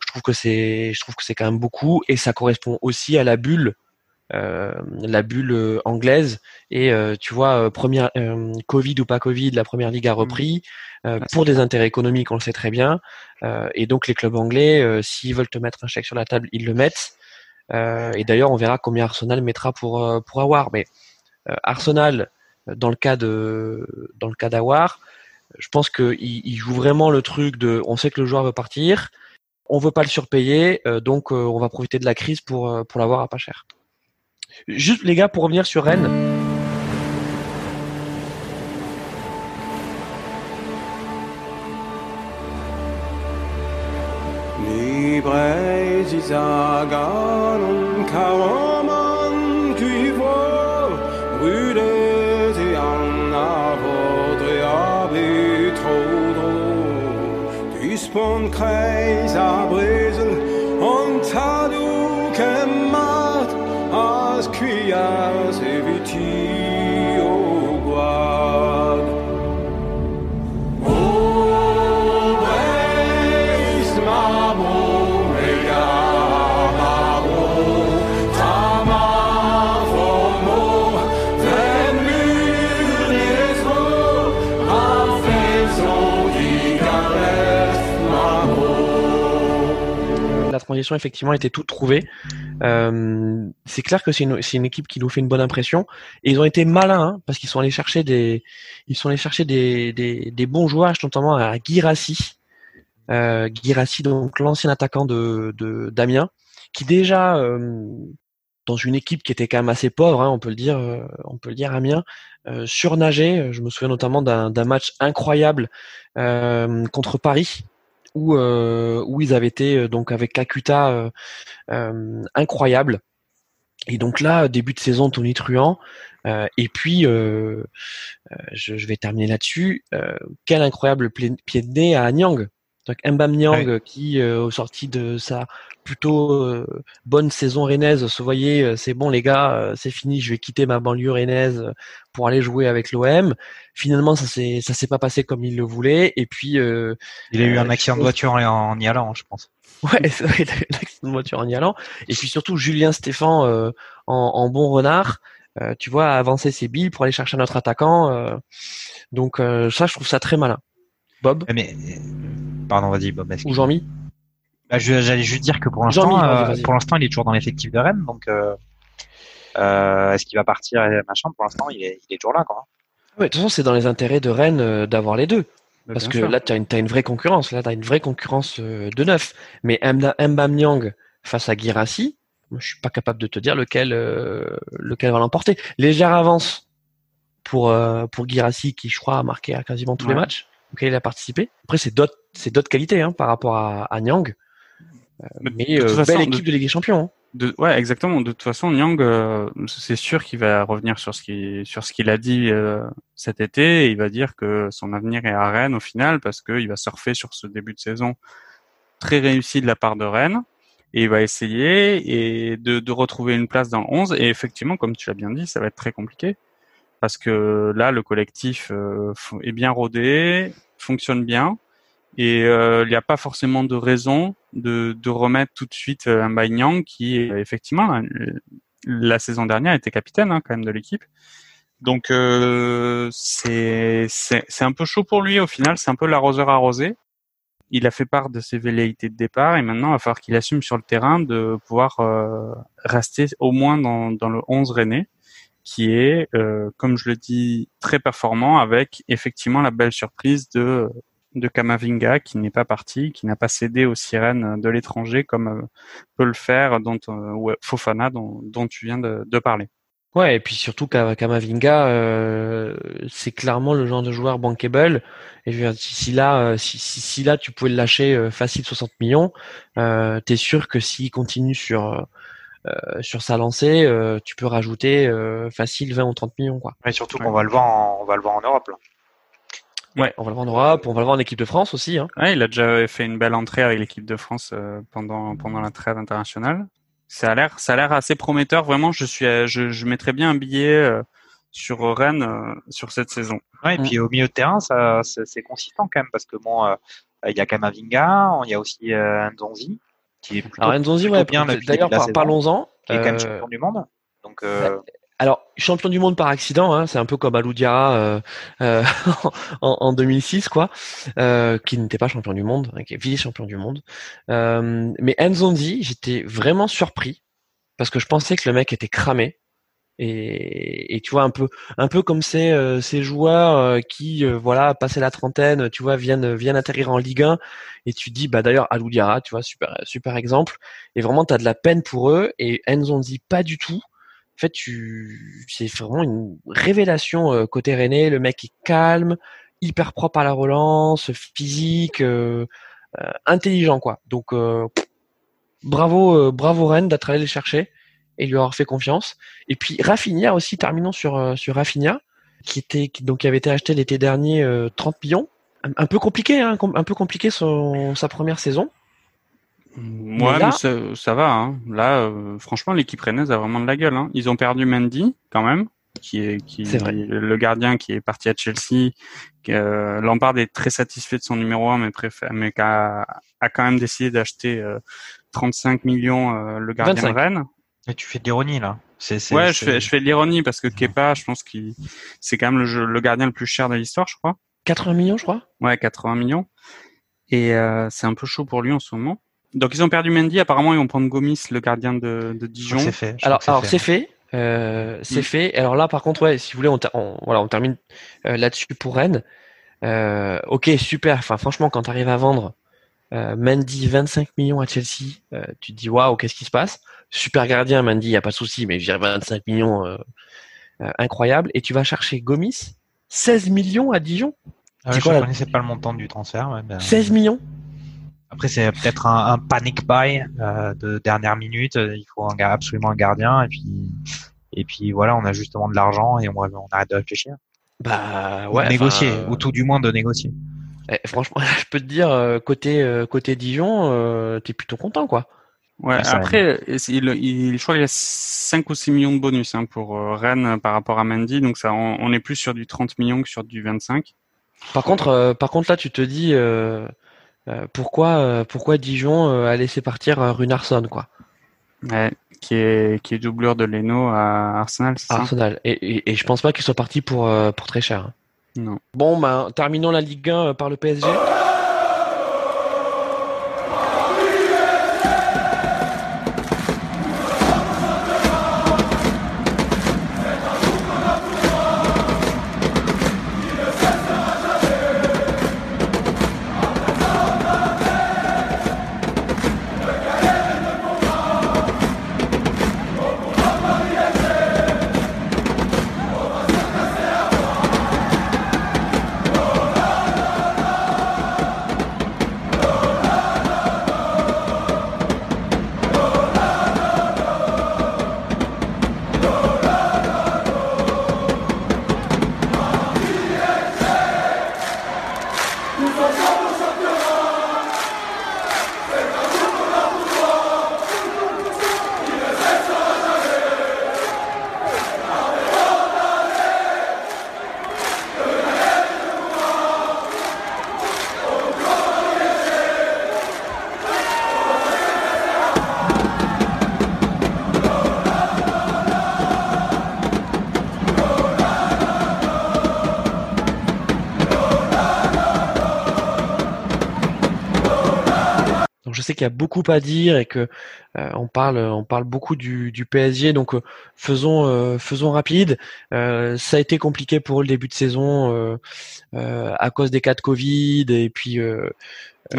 je trouve que c'est je trouve que c'est quand même beaucoup et ça correspond aussi à la bulle euh, la bulle euh, anglaise. Et tu vois première Covid ou pas Covid la première ligue a repris pour des intérêts économiques on le sait très bien. Et donc les clubs anglais s'ils veulent te mettre un chèque sur la table ils le mettent. Et d'ailleurs on verra combien Arsenal mettra pour pour avoir mais Arsenal dans le cas de dans le cas d'Awar Je pense qu'il il joue vraiment le truc de, on sait que le joueur veut partir, on veut pas le surpayer, donc on va profiter de la crise pour pour l'avoir à pas cher. Juste les gars, pour revenir sur Rennes. Effectivement était toute trouvée. Euh, c'est clair que c'est une, une équipe qui nous fait une bonne impression et ils ont été malins hein, parce qu'ils sont allés chercher des ils sont allés chercher des, des, des bons joueurs, notamment à Girassi, euh, Girassi donc l'ancien attaquant de, de d'Amiens, qui déjà euh, dans une équipe qui était quand même assez pauvre, hein, on peut le dire, euh, on peut le dire Amiens, euh, surnageait. Je me souviens notamment d'un, d'un match incroyable euh, contre Paris où euh, où ils avaient été euh, donc avec Kakuta euh, euh, incroyable. Et donc là, début de saison, Tony Truant. Euh, et puis, euh, je, je vais terminer là-dessus. Euh, quel incroyable pied de nez à Nyang. Donc Mbam Nyang qui, euh, au sorti de sa plutôt euh, bonne saison rennaise, se voyait, euh, c'est bon les gars, euh, c'est fini, je vais quitter ma banlieue rennaise pour aller jouer avec l'OM. Finalement, ça s'est ça s'est pas passé comme il le voulait. Et puis, euh, Il a eu un accident de voiture en, en y allant, je pense. Ouais, c'est vrai, il a eu un accident de voiture en y allant. Et puis surtout, Julien Stéphan, euh, en, en bon renard, euh, tu vois, a avancé ses billes pour aller chercher notre attaquant. euh, donc euh, ça, je trouve ça très malin. Bob? Mais, pardon, vas-y, Bob. ou Jean-Mi? Bah, J'allais juste dire que pour l'instant, euh, pour l'instant, il est toujours dans l'effectif de Rennes, donc euh, euh, est-ce qu'il va partir et machin? Pour l'instant, il est, il est toujours là, quoi. De toute façon, c'est dans les intérêts de Rennes d'avoir les deux. Parce que sûr. là, tu as une, vraie concurrence. Là, tu as une vraie concurrence de neuf. Mais Mbam Nyang face à Girassi, je suis pas capable de te dire lequel, lequel va l'emporter. Légère avance pour, pour Girassi, qui, je crois, a marqué à quasiment tous les matchs auxquels il a participé. Après, c'est d'autres, c'est d'autres qualités hein, par rapport à, à Nyang. Euh, Mais de euh, façon, belle de- équipe de Ligue des Champions. hein. De, ouais, exactement. De toute façon, Nyang, euh, c'est sûr qu'il va revenir sur ce qu'il sur ce qu'il a dit euh, cet été. Et il va dire que son avenir est à Rennes au final parce qu'il va surfer sur ce début de saison très réussi de la part de Rennes et il va essayer et de, de retrouver une place dans le 11. Et effectivement, comme tu l'as bien dit, ça va être très compliqué parce que là, le collectif euh, est bien rodé, fonctionne bien. Et euh, il n'y a pas forcément de raison de, de remettre tout de suite euh, un Nyang qui, euh, effectivement, euh, la saison dernière était capitaine hein, quand même de l'équipe. Donc euh, c'est un peu chaud pour lui au final, c'est un peu l'arroseur arrosé. Il a fait part de ses velléités de départ et maintenant va falloir qu'il assume sur le terrain de pouvoir euh, rester au moins dans, dans le 11 René qui est, euh, comme je le dis, très performant avec effectivement la belle surprise de de Kamavinga qui n'est pas parti, qui n'a pas cédé aux sirènes de l'étranger comme euh, peut le faire dont, euh, ou Fofana dont, dont tu viens de, de parler. Ouais, et puis surtout Ka- Kamavinga, euh, c'est clairement le genre de joueur bankable. Et je veux dire, si, là, euh, si, si, si là tu pouvais le lâcher euh, facile 60 millions, euh, t'es sûr que s'il continue sur euh, sur sa lancée, euh, tu peux rajouter euh, facile 20 ou 30 millions quoi. Et surtout Ouais. qu'on va le voir, en, on va le voir en Europe. Là. Ouais, on va le voir en Europe, on va le voir en équipe de France aussi. Hein. Ouais, il a déjà fait une belle entrée avec l'équipe de France euh, pendant pendant la trêve internationale. Ça a l'air ça a l'air assez prometteur. Vraiment, je suis euh, je, je mettrais bien un billet euh, sur Rennes euh, sur cette saison. Ouais, et Mm. puis au milieu de terrain, ça, c'est c'est consistant quand même parce que bon, euh, il y a Kamavinga, il y a aussi euh, Nzonzi qui est plutôt, Alors Nzonzi, plutôt ouais, bien d'ailleurs parlons-en. qui est quand même Euh, champion du monde. Donc euh, Alors, champion du monde par accident, hein, c'est un peu comme Alou Diarra euh, euh, en, en 2006, quoi, euh, qui n'était pas champion du monde, hein, qui est vice-champion du monde. Euh, mais Nzonzi, j'étais vraiment surpris parce que je pensais que le mec était cramé Et, tu vois un peu un peu comme ces euh, ces joueurs qui voilà passé la trentaine, tu vois viennent viennent atterrir en Ligue 1 et tu dis bah d'ailleurs Alou Diarra, tu vois super super exemple et vraiment tu as de la peine pour eux et Nzonzi pas du tout. Fait, tu c'est vraiment une révélation euh, côté René, le mec est calme, hyper propre à la relance, physique, intelligent quoi. Donc bravo bravo Rennes d'être allé les chercher et lui avoir fait confiance. Et puis Rafinha aussi, terminons sur euh, sur Rafinha, qui était donc qui avait été acheté l'été dernier 30 euh, millions. Un, peu compliqué, hein, un peu compliqué son, sa première saison. Moi, mais ça, ça, va. Hein. Là, euh, franchement, l'équipe rennaise a vraiment de la gueule. Hein. Ils ont perdu Mendy quand même, qui est qui vrai. le gardien qui est parti à Chelsea. Euh, Lampard est très satisfait de son numéro 1, mais préfère, mais a, a quand même décidé d'acheter 35 millions le gardien de Rennes. Mais tu fais de l'ironie là. C'est, ouais, je fais, je fais de l'ironie parce que Kepa, je pense qu'il, c'est quand même le, le gardien le plus cher de l'histoire, je crois. 80 millions, je crois. Ouais, 80 millions. Et euh, c'est un peu chaud pour lui en ce moment. Donc ils ont perdu Mendy. Apparemment, ils vont prendre Gomis, le gardien de, de Dijon. C'est fait. Alors, alors c'est fait. Euh, c'est mm. fait. Alors là, par contre, ouais, si vous voulez, on, voilà, on termine euh, là-dessus pour Rennes. Euh, ok, super. Enfin, franchement, quand tu arrives à vendre euh, Mendy 25 millions à Chelsea, euh, tu te dis waouh, qu'est-ce qui se passe? Super gardien, Mendy, y a pas de souci, mais j'ai 25 millions, euh, incroyable. Et tu vas chercher Gomis, 16 millions à Dijon? Ah je ne connaissais pas le montant du transfert. 16 millions? Après, c'est peut-être un, un, panic buy de dernière minute. Il faut un, absolument un gardien, et puis et puis voilà, on a justement de l'argent et on, on arrête de réfléchir. Bah ouais. Ou négocier, ou tout du moins de négocier. Eh, franchement, je peux te dire, euh, côté, euh, côté Dijon, euh, t'es plutôt content, quoi. Ouais, après, il, il, je crois qu'il y a 5 ou 6 millions de bonus hein, pour Rennes par rapport à Mendy, donc ça, on, est plus sur du 30 millions que sur du 25. Par contre, par contre là, tu te dis pourquoi, pourquoi Dijon a laissé partir Runarsson, quoi? Ouais, qui est, qui est doublure de Leno à Arsenal, ça? Arsenal. Et, et, et, je pense pas qu'il soit parti pour, pour très cher. Hein. Non. Bon, ben, terminons la Ligue 1 par le PSG. Qu'il y a beaucoup à dire et que euh, on parle on parle beaucoup du, du PSG donc euh, faisons euh, faisons rapide. Ça a été compliqué pour le début de saison à cause des cas de Covid et puis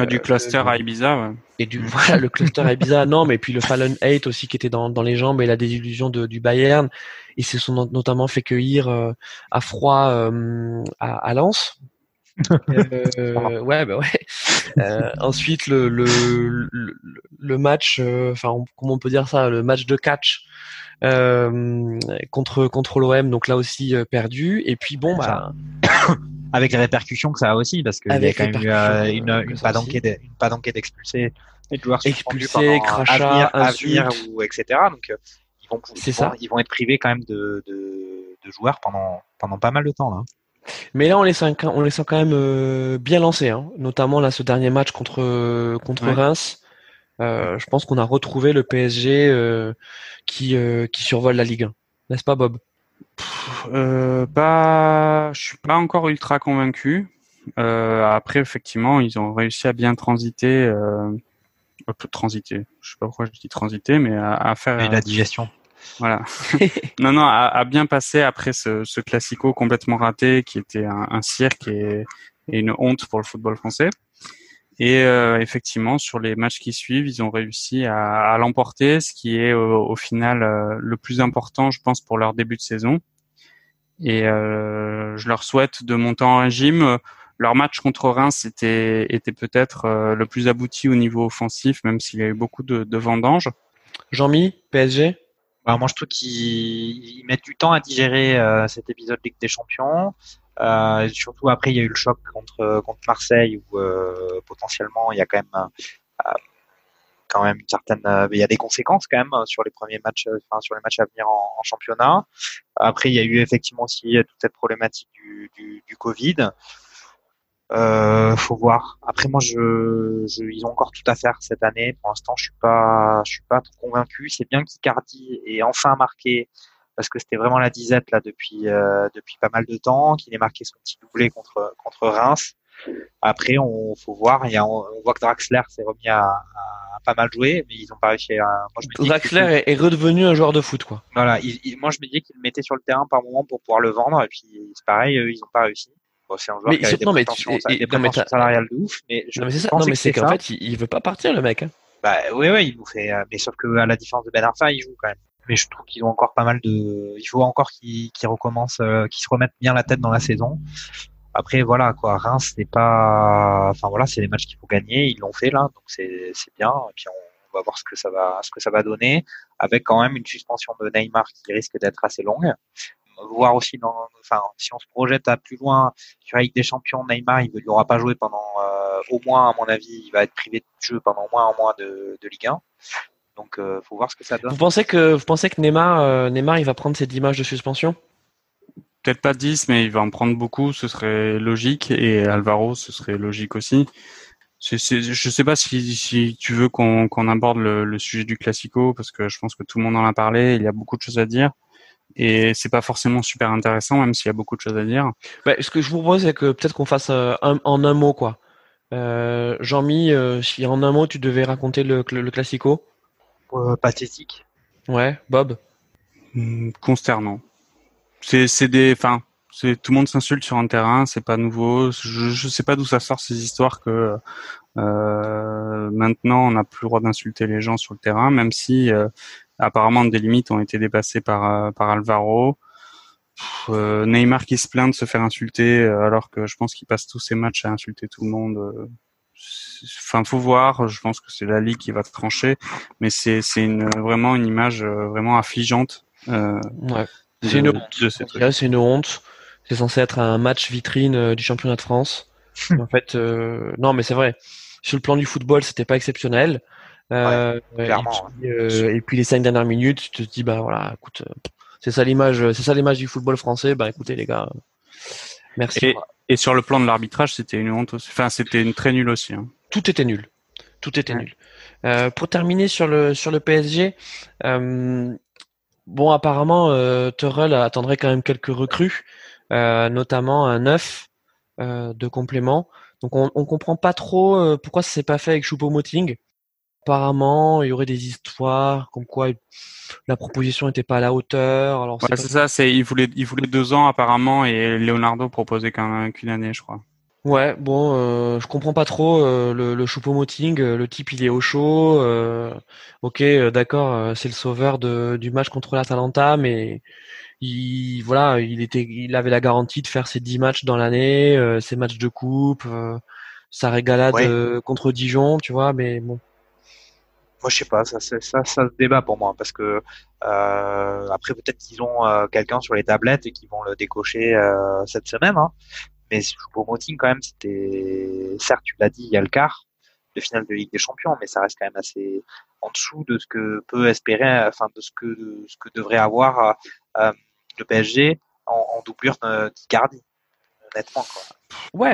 du cluster à Ibiza et du voilà le cluster à Ibiza. Non mais puis le Fallen 8 aussi qui était dans, dans les jambes et la désillusion de, du Bayern. Ils se sont notamment fait cueillir à froid à, à Lens. Euh, ouais, bah ouais. Euh, ensuite, le, le, le, le match, euh, enfin, comment on peut dire ça, le match de catch euh, contre contre l'OM, donc là aussi euh, perdu. Et puis bon, bah. Avec les répercussions que ça a aussi, parce qu'il y a quand même eu une, une, pas d'enquête d'expulsés, des joueurs expulsés, crachats, avenir, ou etc. Donc ils vont, ils, ça. ils vont être privés quand même de, de, de joueurs pendant pendant pas mal de temps là. Mais là, on les sent, on les sent quand même euh, bien lancés, hein. notamment là ce dernier match contre contre Reims. Euh, je pense qu'on a retrouvé le PSG euh, qui qui survole la Ligue 1, n'est-ce pas, Bob? Euh, Pas, je suis pas encore ultra convaincu. après, effectivement, ils ont réussi à bien transiter, transiter. Je sais pas pourquoi je dis transiter, mais à, à faire. Et la digestion. Voilà. non, non, a, bien passé après ce, ce classico complètement raté qui était un, un cirque et, et, une honte pour le football français. Et euh, effectivement, sur les matchs qui suivent, ils ont réussi à, à l'emporter, ce qui est au, au final euh, le plus important, je pense, pour leur début de saison. Et euh, je leur souhaite de monter en régime. Leur match contre Reims était, était peut-être euh, le plus abouti au niveau offensif, même s'il y a eu beaucoup de, de vendanges. Jean-Mi, PSG bah, Moi, je trouve qu'ils mettent du temps à digérer euh, cet épisode Ligue des Champions. Euh, surtout après, il y a eu le choc contre contre Marseille où euh, potentiellement il y a quand même euh, quand même une certaine, il y a des conséquences quand même sur les premiers matchs, enfin sur les matchs à venir en, championnat. Après, il y a eu effectivement aussi toute cette problématique du, du Covid. Euh, faut voir. Après moi, je, je, ils ont encore tout à faire cette année. Pour l'instant, je suis pas, je suis pas convaincu. C'est bien qu'Icardi ait enfin marqué parce que c'était vraiment la disette là depuis euh, depuis pas mal de temps, qu'il ait marqué son petit doublé contre contre Reims. Après, on faut voir. Il y a, on, voit que Draxler s'est remis à, à, pas mal jouer, mais ils ont pas réussi à. Moi, je me Draxler est, redevenu un joueur de foot, quoi. Voilà. Il, il, moi, je me disais qu'il le mettait sur le terrain par moment pour pouvoir le vendre, et puis c'est pareil, eux, ils ont pas réussi. Bon, c'est un joueur mais qui a des non, mais tu- et- des prétentions salariales de ouf, mais je Non, mais c'est ça. Non, mais c'est qu'en fait, il, il veut pas partir, le mec. Hein. Bah oui, oui, il nous fait. euh, mais sauf que à la différence de Ben Arfa, il joue quand même. Mais je trouve qu'ils ont encore pas mal de. Il faut encore qu'ils recommencent, euh, qu'ils se remettent bien la tête dans la saison. Après voilà quoi, Reims c'est pas. Enfin voilà, c'est les matchs qu'il faut gagner. Ils l'ont fait là, donc c'est c'est bien. Et puis on va voir ce que ça va ce que ça va donner, avec quand même une suspension de Neymar qui risque d'être assez longue. Voir aussi dans. Enfin, si on se projette à plus loin sur la Ligue des Champions, Neymar il ne pas joué pendant euh, au moins à mon avis, il va être privé de jeu pendant au moins un mois de, de Ligue 1. Donc euh, faut voir ce que ça donne. Vous pensez que vous pensez que Neymar, euh, Neymar, il va prendre ses 10 matchs de suspension? Peut-être pas 10, mais il va en prendre beaucoup, ce serait logique. Et Alvaro, ce serait logique aussi. Je sais pas si, si tu veux qu'on, qu'on aborde le, le sujet du classico, parce que je pense que tout le monde en a parlé, il y a beaucoup de choses à dire. Et c'est pas forcément super intéressant, même s'il y a beaucoup de choses à dire. bah, Ce que je vous propose, c'est que peut-être qu'on fasse euh, un- en un mot, quoi. Euh, Jean-Mi, euh, si en un mot tu devais raconter le, le, le classico, Euh, pathétique. ouais, Bob. Hmm, Consternant. C'est, des, enfin, c'est tout le monde s'insulte sur un terrain, c'est pas nouveau. Je, je sais pas d'où ça sort ces histoires que euh, maintenant on n'a plus le droit d'insulter les gens sur le terrain, même si euh, apparemment des limites ont été dépassées par euh, par Alvaro. Pff, euh, Neymar qui se plaint de se faire insulter euh, alors que je pense qu'il passe tous ses matchs à insulter tout le monde. Enfin, faut voir. Je pense que c'est la ligue qui va trancher, mais c'est c'est une vraiment une image vraiment affligeante. Euh, Ouais. C'est une ces une honte. C'est censé être un match vitrine du championnat de France. en fait, euh, non, mais c'est vrai. Sur le plan du football, c'était pas exceptionnel. Euh, et, clairement, puis, euh, et puis les cinq dernières minutes, tu te dis bah voilà, écoute, euh, c'est ça l'image, c'est ça l'image du football français. Bah écoutez les gars, merci. Et, et sur le plan de l'arbitrage, c'était une honte aussi. Enfin, c'était une très nulle aussi. hein. Tout était nul. Tout était Ouais. nul. Euh, pour terminer sur le sur le PSG, euh, bon apparemment euh, attendrait quand même quelques recrues, euh, notamment un neuf euh, de complément. Donc on on comprend pas trop euh, pourquoi ça s'est pas fait avec Choupo-Moting. Apparemment, il y aurait des histoires comme quoi la proposition n'était pas à la hauteur. Alors c'est Ouais, pas- c'est ça. C'est il voulait il voulait deux ans apparemment et Leonardo proposait qu'un- qu'une année, je crois. Ouais, bon, euh, je comprends pas trop euh, le, le Choupo-Moting. euh, Le type, il est au chaud. euh, ok, euh, d'accord, euh, c'est le sauveur de, du match contre l'Atalanta, mais il, voilà, il était, il avait la garantie de faire ses 10 matchs dans l'année, euh, ses matchs de coupe, euh, sa régalade Ouais. euh, contre Dijon, tu vois. Mais bon, Moi, je sais pas, ça, c'est- ça, ça se débat pour moi, parce que euh, après peut-être qu'ils ont euh, quelqu'un sur les tablettes et qu'ils vont le décocher euh, cette semaine. Hein. Mais pour Moting, quand même, c'était certes, tu l'as dit, il y a le quart de finale de Ligue des Champions, mais ça reste quand même assez en dessous de ce que peut espérer, enfin de ce que de ce que devrait avoir euh, le PSG en, en doublure de- d'Icardi. Honnêtement, quoi. ouais,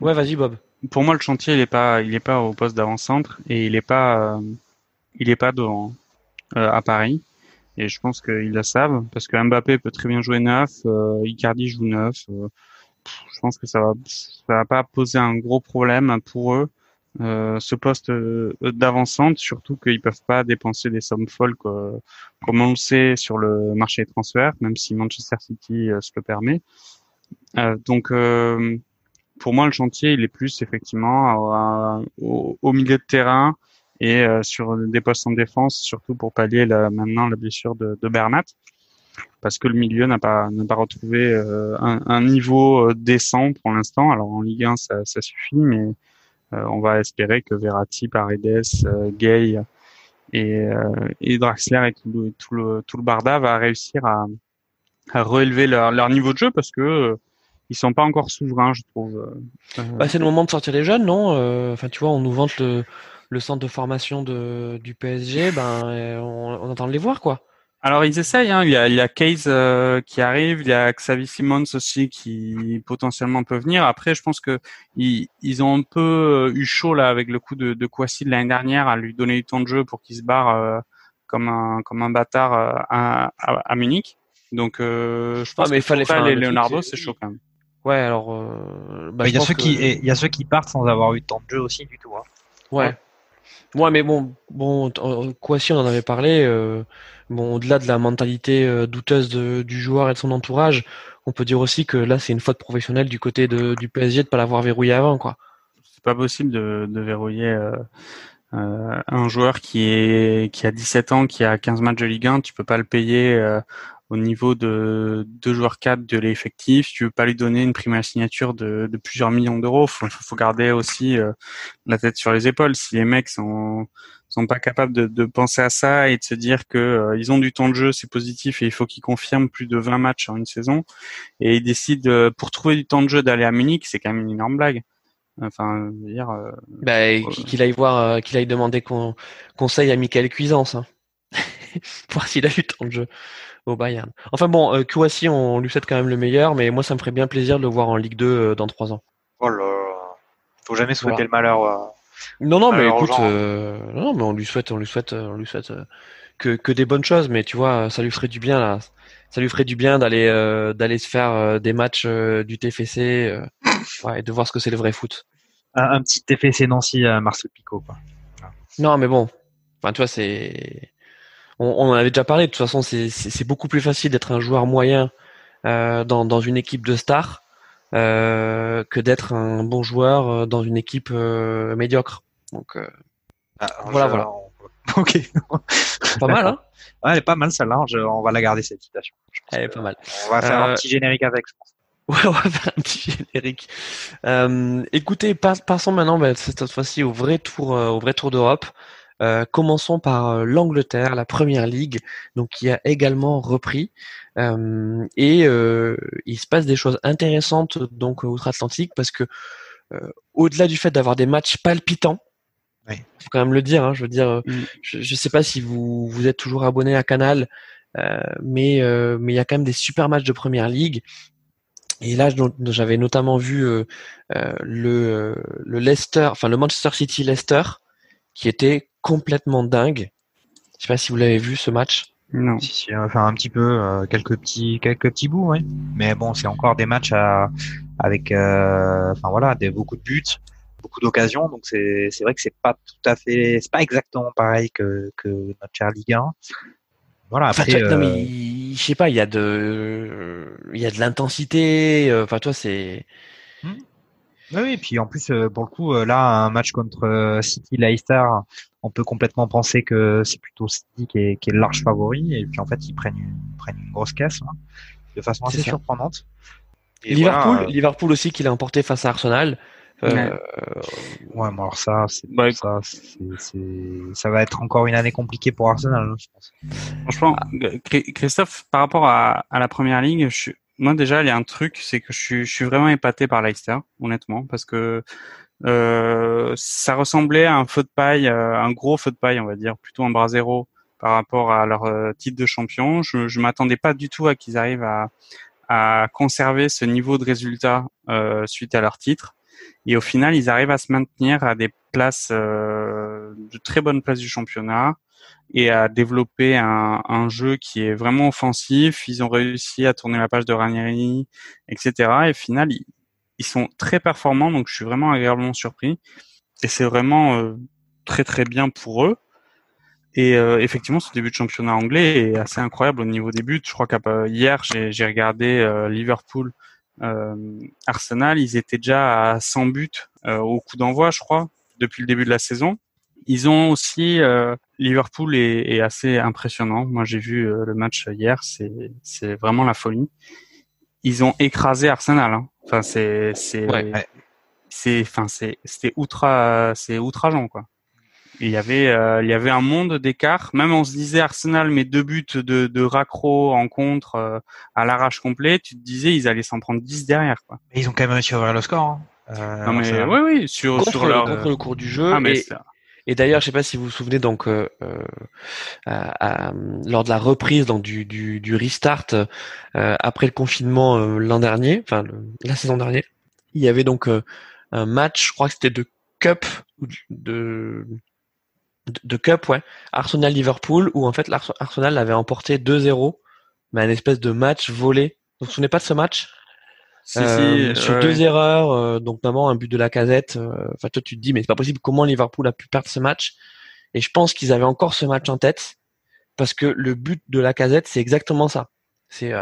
ouais, vas-y Bob. Pour moi, le chantier, il est pas il est pas au poste d'avant-centre et il est pas euh, il est pas devant euh, à Paris. Et je pense qu'ils le savent parce que Mbappé peut très bien jouer neuf, euh, Icardi joue neuf. euh, je pense que ça va ça va pas poser un gros problème pour eux euh, ce poste d'avancante, surtout qu'ils peuvent pas dépenser des sommes folles comme on le sait sur le marché des transferts, même si Manchester City se le permet. donc pour moi, le chantier, il est plus effectivement au, milieu de terrain et sur des postes en défense, surtout pour pallier la, maintenant la blessure de, de Bernat parce que le milieu n'a pas n'a pas retrouvé euh, un, un, niveau euh, décent pour l'instant. Alors en Ligue 1 ça, ça suffit, mais euh, on va espérer que Verratti, Paredes, Gay et, et Draxler et tout le, tout le tout le Barda va réussir à, à relever leur, leur niveau de jeu parce que ils sont pas encore souverains, je trouve. Bah, c'est le moment de sortir les jeunes, non Enfin, tu vois, on nous vante le, le centre de formation de, du PSG, ben, on, on entend les voir, quoi. Alors ils essayent, hein. il y a, il y a Case euh, qui arrive, il y a Xavi Simons aussi qui potentiellement peut venir. Après, je pense que ils, ils ont un peu euh, eu chaud là avec le coup de, de Kouassi de l'année dernière à lui donner du temps de jeu pour qu'il se barre euh, comme un comme un bâtard à, à, Munich. Donc je pense ah, mais que fallait faire les Leonardo, c'est chaud quand même. Ouais, alors bah, il y a ceux qui il y a ceux qui partent sans avoir eu de temps de jeu aussi du tout. Hein. Ouais. Ouais, mais bon, bon, Kouassi on en avait parlé. Bon, au-delà de la mentalité euh, douteuse du joueur et de son entourage, on peut dire aussi que là, c'est une faute professionnelle du côté de, du PSG de pas l'avoir verrouillé avant, quoi. C'est pas possible de, de verrouiller euh, euh, un joueur qui est qui a 17 ans, qui a 15 matchs de Ligue 1. Tu peux pas le payer au niveau de deux joueurs cadres de l'effectif. Tu veux pas lui donner une prime à signature de, de plusieurs millions d'euros. Faut, faut garder aussi la tête sur les épaules. Si les mecs sont sont pas capables de, de, penser à ça et de se dire que euh, ils ont du temps de jeu, c'est positif et il faut qu'ils confirment plus de 20 matchs en une saison et ils décident euh, pour trouver du temps de jeu d'aller à Munich, c'est quand même une énorme blague. Enfin, dire euh, bah, qu'il aille voir, qu'il aille demander conseil à Michael Cuisance, hein. voir s'il a eu temps de jeu au Bayern. Enfin bon, euh, Kouassi, on lui souhaite quand même le meilleur, mais moi ça me ferait bien plaisir de le voir en Ligue 2 dans trois ans. Oh là, faut jamais souhaiter le malheur non, non, mais écoute, euh, non, mais on lui souhaite, on lui souhaite, on lui souhaite euh, que, que des bonnes choses. Mais tu vois, ça lui ferait du bien là. Ça lui ferait du bien d'aller euh, d'aller se faire des matchs du TFC ouais, et de voir ce que c'est le vrai foot. Un, petit TFC Nancy à Marcel Picot. Quoi. Non, mais bon, enfin, tu vois, c'est on, on, en avait déjà parlé. De toute façon, c'est beaucoup plus facile d'être un joueur moyen dans, dans une équipe de stars euh, que d'être un bon joueur euh, dans une équipe euh, médiocre. Donc ah, voilà, voilà. Ok. pas mal, hein ouais, Elle est pas mal celle-là. On va la garder cette citation. Elle est pas mal. On va faire un petit générique avec, je pense. Ouais, on va faire un petit générique. Euh, écoutez, passons maintenant bah, cette fois-ci au vrai tour, au vrai tour d'Europe. Euh, commençons par l'Angleterre, la Première Ligue, donc qui a également repris. Euh, et euh, il se passe des choses intéressantes donc outre-Atlantique parce que euh, au-delà du fait d'avoir des matchs palpitants, il faut quand même le dire. Hein, je veux dire, mm. je ne sais pas si vous vous êtes toujours abonné à Canal, mais mais il y a quand même des super matchs de Première Ligue. Et là, j'avais notamment vu le le Leicester, enfin le Manchester City Leicester, qui était complètement dingue. Je sais pas si vous l'avez vu ce match. Non. Si, si, enfin un petit peu, euh, quelques petits, quelques petits bouts, oui. Mais bon, c'est encore des matchs à, avec, euh, enfin voilà, des beaucoup de buts, beaucoup d'occasions. Donc c'est, c'est vrai que c'est pas tout à fait, c'est pas exactement pareil que, que notre chère Ligue 1. Voilà. Après, non, mais euh, je sais pas, il y a de, il y a de l'intensité. Enfin, toi, c'est. Hmm. Oui, et puis en plus, pour le coup, là, un match contre City Leicester, on peut complètement penser que c'est plutôt City qui est, qui est, le large favori, et puis en fait ils prennent une, prennent une grosse caisse hein, de façon assez surprenante. Liverpool, euh, Liverpool aussi qui l'a emporté face à Arsenal. Euh, ouais, mais alors ça, c'est bah, ça, ça va être encore une année compliquée pour Arsenal, hein, je pense. Franchement, Christophe, par rapport à, à la première ligue, je, moi déjà, il y a un truc, c'est que je suis, je suis vraiment épaté par Leicester, honnêtement, parce que euh, ça ressemblait à un feu de paille, euh, un gros feu de paille, on va dire, plutôt un bras zéro par rapport à leur euh, titre de champion. Je, je m'attendais pas du tout à qu'ils arrivent à, à conserver ce niveau de résultat euh, suite à leur titre. Et au final, ils arrivent à se maintenir à des places, euh, de très bonnes places du championnat et à développer un, un, jeu qui est vraiment offensif. Ils ont réussi à tourner la page de Ranieri, etc. Et au final, ils, ils sont très performants, donc je suis vraiment agréablement surpris. et c'est vraiment très très bien pour eux. Et effectivement, ce début de championnat anglais est assez incroyable au niveau des buts. Je crois qu'hier, j'ai regardé Liverpool, Arsenal, ils étaient déjà à 100 buts au coup d'envoi, je crois, depuis le début de la saison. Ils ont aussi Liverpool est, est, assez impressionnant. Moi, j'ai vu le match hier, c'est vraiment la folie. Ils ont écrasé Arsenal. Hein. Enfin, c'est c'est c'est enfin c'est c'était outra c'est outrageant quoi. il y avait euh, il y avait un monde d'écart. Même on se disait Arsenal met deux buts de de raccro en contre euh, à l'arrache complet. Tu te disais ils allaient s'en prendre 10 derrière quoi. ils ont quand même réussi à ouvrir le score. Hein. Euh, non mais oui oui sur contre, sur leur contre le cours du jeu. Ah, et... Et d'ailleurs, je sais pas si vous vous souvenez donc euh, à, lors de la reprise donc du du, du restart après le confinement l'an dernier, enfin la saison dernière, il y avait donc un match, je crois que c'était de Cup de de Cup, ouais, Arsenal Liverpool où en fait l'Arsenal avait emporté 2-0, mais un espèce de match volé. Vous vous souvenez pas de ce match? Si, euh, sur deux erreurs, euh, donc notamment un but de la casette. Euh, enfin, toi, tu te dis, mais c'est pas possible. Comment Liverpool a pu perdre ce match? Et je pense qu'ils avaient encore ce match en tête parce que le but de la casette, c'est exactement ça. C'est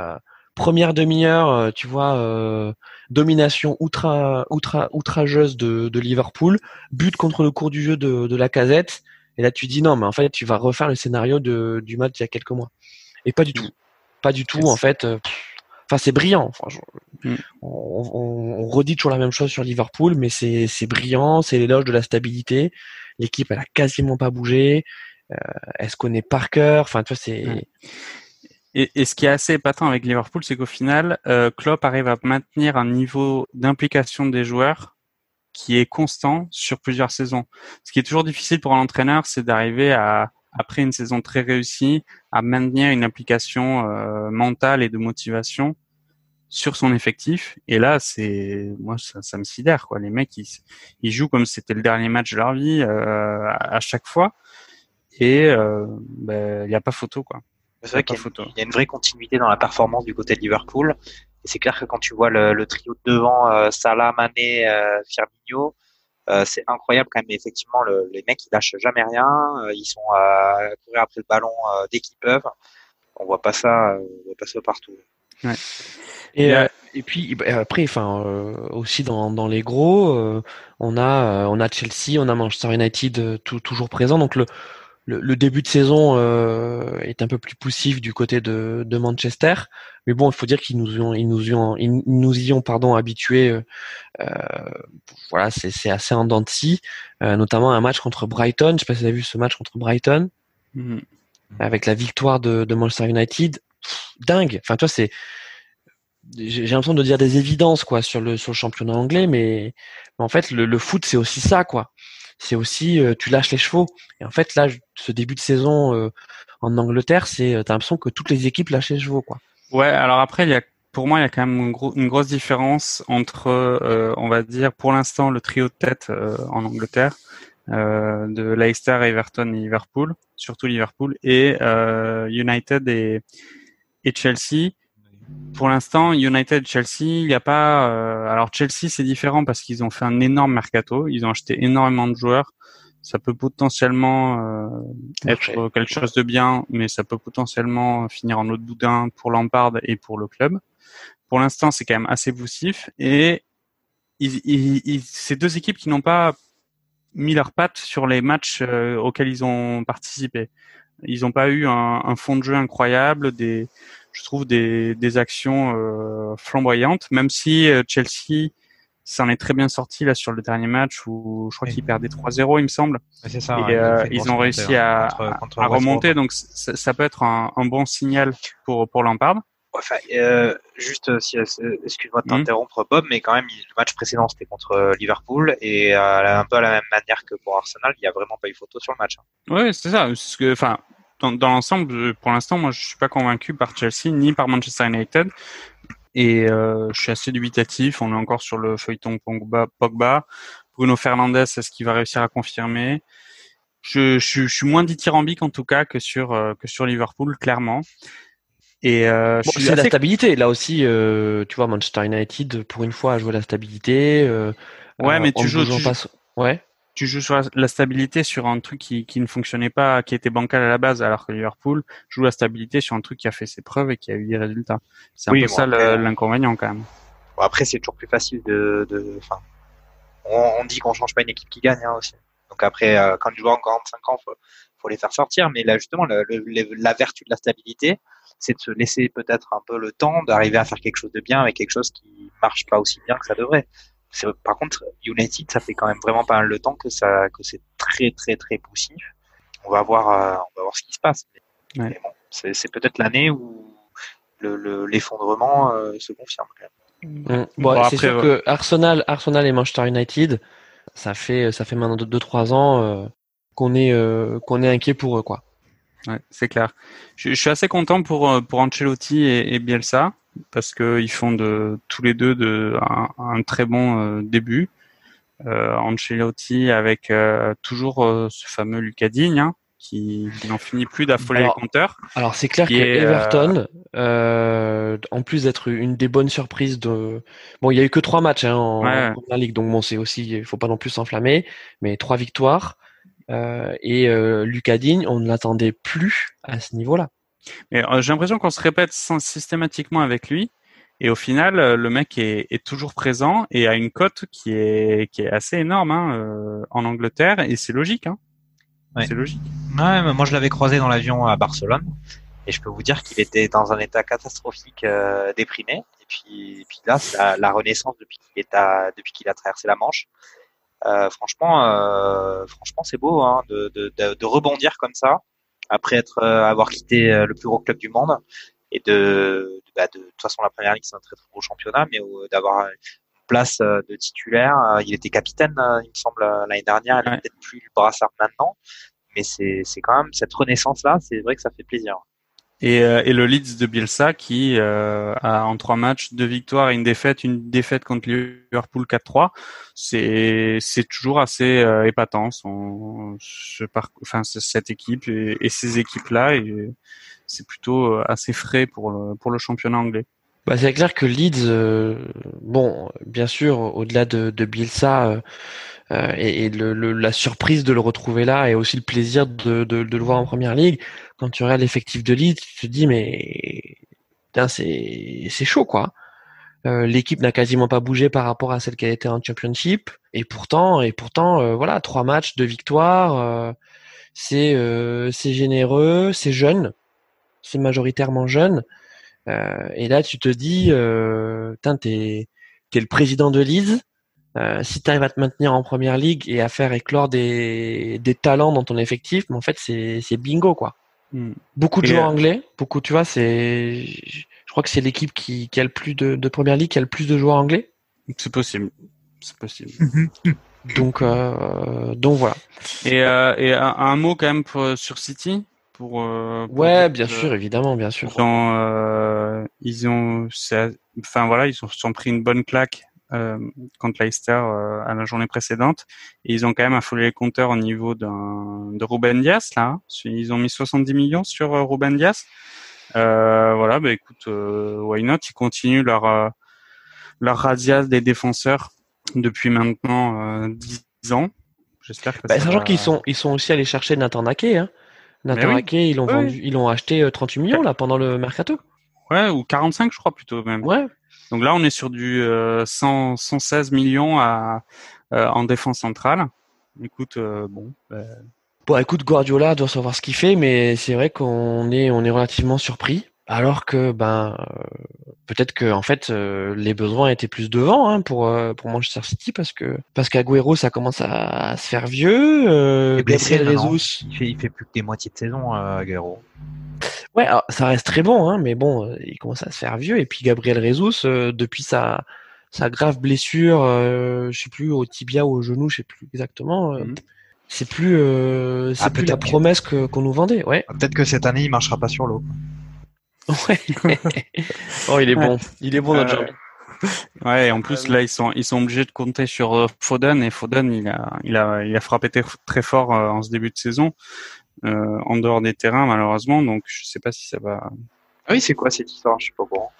première demi-heure, tu vois, domination outra, outra, outrageuse de, de, Liverpool, but contre le cours du jeu de, de la casette. Et là, tu dis non, mais en fait, tu vas refaire le scénario de, du match il y a quelques mois. Et pas du tout. Pas du tout, en fait. Euh, enfin, c'est brillant. Enfin, mm. on, on, redit toujours la même chose sur Liverpool, mais c'est, c'est brillant. C'est l'éloge de la stabilité. L'équipe, elle a quasiment pas bougé. Euh, elle se connaît par cœur. Enfin, tu vois, c'est. Mm. Et, et, ce qui est assez épatant avec Liverpool, c'est qu'au final, euh, Klopp arrive à maintenir un niveau d'implication des joueurs qui est constant sur plusieurs saisons. Ce qui est toujours difficile pour un entraîneur, c'est d'arriver à, après une saison très réussie, à maintenir une application euh, mentale et de motivation sur son effectif. Et là, c'est moi, ça, ça, me sidère quoi. Les mecs, ils, ils jouent comme si c'était le dernier match de leur vie euh, à, chaque fois, et euh, ben, il n'y a pas photo quoi. C'est vrai qu'il y, a une vraie continuité dans la performance du côté de Liverpool. Et c'est clair que quand tu vois le, le trio de devant, euh, Salah, Mané, euh, Firmino, euh, c'est incroyable quand même. effectivement, le, les mecs ils lâchent jamais rien. Euh, ils sont à courir après le ballon dès qu'ils peuvent. On voit pas ça, on voit pas ça partout. Ouais. Et, et puis bah, après, enfin aussi dans, dans les gros, on a on a Chelsea, on a Manchester United tout, toujours présent. Donc le le, début de saison euh, est un peu plus poussif du côté de, Manchester, mais bon, il faut dire qu'ils nous ont, ils nous ont, ils nous y ont pardon habitués. Euh, euh, voilà, c'est assez en dents de scie, notamment un match contre Brighton. Je sais pas si vous avez vu ce match contre Brighton, mm-hmm. avec la victoire de, Manchester United. dingue. Enfin, toi, c'est j'ai l'impression de dire des évidences quoi sur le sur le championnat anglais, mais, en fait le, le foot c'est aussi ça quoi c'est aussi euh, tu lâches les chevaux. Et en fait, là, ce début de saison euh, en Angleterre, c'est euh, t'as l'impression que toutes les équipes lâchent les chevaux, quoi. Ouais, alors après, il y a pour moi, il y a quand même une, grosse différence entre, on va dire, pour l'instant, le trio de tête en Angleterre, de Leicester, Everton et Liverpool, surtout Liverpool, et United et, et Chelsea pour l'instant, United, Chelsea, il n'y a pas. Euh, alors Chelsea, c'est différent parce qu'ils ont fait un énorme mercato. Ils ont acheté énormément de joueurs. Ça peut potentiellement euh, être quelque chose de bien, mais ça peut potentiellement finir en autre boudin pour Lampard et pour le club. Pour l'instant, c'est quand même assez poussif. Et ils, ils, ces deux équipes qui n'ont pas mis leurs pattes sur les matchs euh, auxquels ils ont participé. Ils n'ont pas eu un, un, fond de jeu incroyable, des, je trouve des, des actions euh, flamboyantes, même si euh, Chelsea s'en est très bien sorti là sur le dernier match où je crois qu'ils perdaient 3-0 il me semble. C'est ça. Et euh, ils ont réussi à, à remonter, donc ça, ça, peut être un, un, bon signal pour pour Lampard. Enfin, euh, juste, si, excuse-moi de mhm. t'interrompre, Bob, mais quand même, le match précédent, c'était contre Liverpool, et un peu à la même manière que pour Arsenal, il n'y a vraiment pas eu photo sur le match. Hein. Oui, c'est ça. Ce que, enfin, dans, dans l'ensemble, pour l'instant, moi, je suis pas convaincu par Chelsea ni par Manchester United. Et euh, je suis assez dubitatif. On est encore sur le feuilleton Pogba. Pogba. Bruno Fernandes, est-ce qu'il va réussir à confirmer? Je, je, je, suis moins dithyrambique en tout cas que sur euh, que sur Liverpool, clairement. Et euh, bon, c'est la stabilité. Là aussi, euh, tu vois, Manchester United pour une fois a joué la stabilité. Euh, ouais, mais tu joues. Tu... Ouais. tu joues sur la stabilité sur un truc qui, qui ne fonctionnait pas, qui était bancal à la base, alors que Liverpool joue la stabilité sur un truc qui a fait ses preuves et qui a eu des résultats. C'est un Oui, peu bon, ça après, le- l'inconvénient quand même. Bon, après, c'est toujours plus facile de, de, enfin, on, on dit qu'on change pas une équipe qui gagne, hein, aussi. Donc après, euh, quand tu joues en 45 ans, faut, faut les faire sortir. Mais là, justement, le, le- le- la vertu de la stabilité, c'est de se laisser peut-être un peu le temps d'arriver à faire quelque chose de bien avec quelque chose qui marche pas aussi bien que ça devrait. Par contre, United, ça fait quand même vraiment pas mal de temps que ça, que c'est très, très, très poussif. On va voir, euh, on va voir ce qui se passe. Mais, Ouais. mais bon, c'est peut-être l'année où le- le- l'effondrement euh, se confirme. Quand même. Mm. Bon, Bon, c'est sûr ouais. que Arsenal, Arsenal et Manchester United, ça fait ça fait maintenant 2-3 ans euh, qu'on est euh, qu'on est inquiet pour eux quoi. Ouais, c'est clair. Je, je suis assez content pour euh, pour Ancelotti et, et Bielsa parce que ils font de tous les deux de un, un très bon euh, début. Euh, Ancelotti avec euh, toujours euh, ce fameux Lucas Digne hein, qui, qui n'en finit plus d'affoler les compteurs. Alors c'est clair que est, euh, Everton, euh, en plus d'être une des bonnes surprises de, bon il y a eu que trois matchs hein, en, Ouais. en Ligue, donc bon c'est aussi, il faut pas non plus s'enflammer, mais trois victoires et euh, Lucas Digne, on ne l'attendait plus à ce niveau-là. Mais euh, j'ai l'impression qu'on se répète sans- systématiquement avec lui. Et au final, euh, le mec est, est toujours présent et a une cote qui est, qui est assez énorme hein, euh, en Angleterre. Et c'est logique. Hein. Ouais. C'est logique. Ouais, mais moi je l'avais croisé dans l'avion à Barcelone et je peux vous dire qu'il était dans un état catastrophique, euh, déprimé. Et puis, et puis là, c'est la, la renaissance depuis qu'il est à, depuis qu'il a traversé la Manche. Euh, franchement, euh, franchement, c'est beau hein, de, de, de, de rebondir comme ça après être euh, avoir quitté euh, le plus gros club du monde et de, de, bah, de, de toute façon la première ligue c'est un très très gros championnat, mais euh, d'avoir une place euh, de titulaire. Euh, il était capitaine, euh, il me semble l'année dernière. Il peut-être plus le brassard maintenant mais c'est c'est quand même cette renaissance là c'est vrai que ça fait plaisir Et, euh, et le Leeds de Bielsa qui euh, a en trois matchs deux victoires et une défaite, une défaite contre Liverpool 4-3, c'est c'est toujours assez euh, épatant son ce enfin ce- cette équipe et, et ces équipes là c'est plutôt euh, assez frais pour le pour le championnat anglais. Bah, c'est clair que Leeds, euh, bon, bien sûr, au-delà de, de Bielsa euh, euh, et, et le, le- la surprise de le retrouver là et aussi le plaisir de, de, de le voir en première ligue, quand tu regardes l'effectif de Leeds, tu te dis mais c'est c'est chaud quoi. Euh, L'équipe n'a quasiment pas bougé par rapport à celle qu'elle était en Championship et pourtant et pourtant euh, voilà trois matchs, deux victoires, euh, c'est c'est généreux, c'est jeune, c'est majoritairement jeune. Euh, et là, tu te dis, euh, t'es es le président de Leeds. Euh, si tu arrives à te maintenir en première ligue et à faire éclore des, des talents dans ton effectif, mais en fait, c'est c'est bingo quoi. Hmm. Beaucoup de Et, joueurs euh, anglais, beaucoup, tu vois, c'est, je crois que c'est l'équipe qui, qui a le plus de, de première ligue, qui a le plus de joueurs anglais. C'est possible. C'est possible. Donc, euh, donc voilà. Et, euh, et un, un mot quand même pour- sur City? Pour, euh, pour Ouais, bien que- sûr, évidemment, bien sûr. Ils ont, euh, ils ont, enfin voilà, ils ont, pris une bonne claque euh, contre Leicester euh, à la journée précédente, et ils ont quand même affolé les compteurs au niveau de Ruben Dias là. Ils ont mis 70 millions sur euh, Ruben Dias. Euh, voilà, bah écoute, euh, why not? Ils continuent leur euh, leur des défenseurs depuis maintenant euh, 10 ans. J'espère que Bah, sachant va- qu'ils sont, ils sont aussi allés chercher Nathan Ake. Hein. Nathan oui. Ils l'ont vendu, ils l'ont acheté euh, 38 millions là pendant le mercato. Ouais, ou 45 je crois plutôt même. Ouais. Donc là, on est sur du euh, 100, 116 millions à, euh, en défense centrale. Écoute, euh, bon, bah, Bon, écoute, Guardiola doit savoir ce qu'il fait, mais c'est vrai qu'on est, on est relativement surpris. Alors que, ben, euh, peut-être que, en fait, euh, les besoins étaient plus devant hein, pour euh, pour Manchester City parce que parce qu'Aguero ça commence à, à se faire vieux. Euh, Gabriel maintenant. Jesus, il fait il fait plus que des moitiés de saison euh, Aguero ouais, alors, ça reste très bon, hein, mais bon, il commence à se faire vieux. Et puis Gabriel euh, depuis sa sa grave blessure, euh, je sais plus au tibia ou au genou, je sais plus exactement. euh, Mhm. C'est plus euh, c'est Ah, plus la promesse que qu'on nous vendait, ouais. peut-être que cette année il marchera pas sur l'eau Ouais. oh, il est bon. Il est bon notre Euh, ouais. Et en plus, là, ils sont, ils sont obligés de compter sur euh, Foden et Foden, il a, il a, il a frappé très, fort euh, en ce début de saison, euh, en dehors des terrains malheureusement. Donc, je sais pas si ça va. ah oui c'est quoi cette histoire? Je suis pas au courant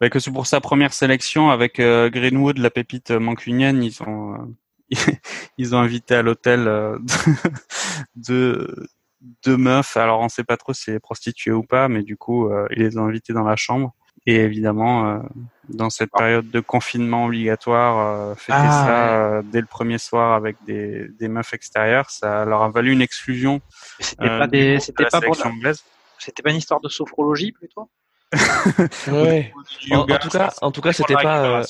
Ouais, que c'est pour sa première sélection avec euh, Greenwood, la pépite mancunienne, ils ont, euh, ils ont invité à l'hôtel euh, deux, meufs. Alors on sait pas trop si c'est prostituées ou pas, mais du coup euh, ils les ont invités dans la chambre. Et évidemment, euh, dans cette période de confinement obligatoire, euh, fêter Ah, ça euh, dès le premier soir avec des, des meufs extérieures, ça leur a valu une exclusion. Mais C'était euh, pas des, de c'était pas pour, c'était pas une histoire de sophrologie plutôt? Ouais. En, en tout cas, en tout cas, c'était pas, euh,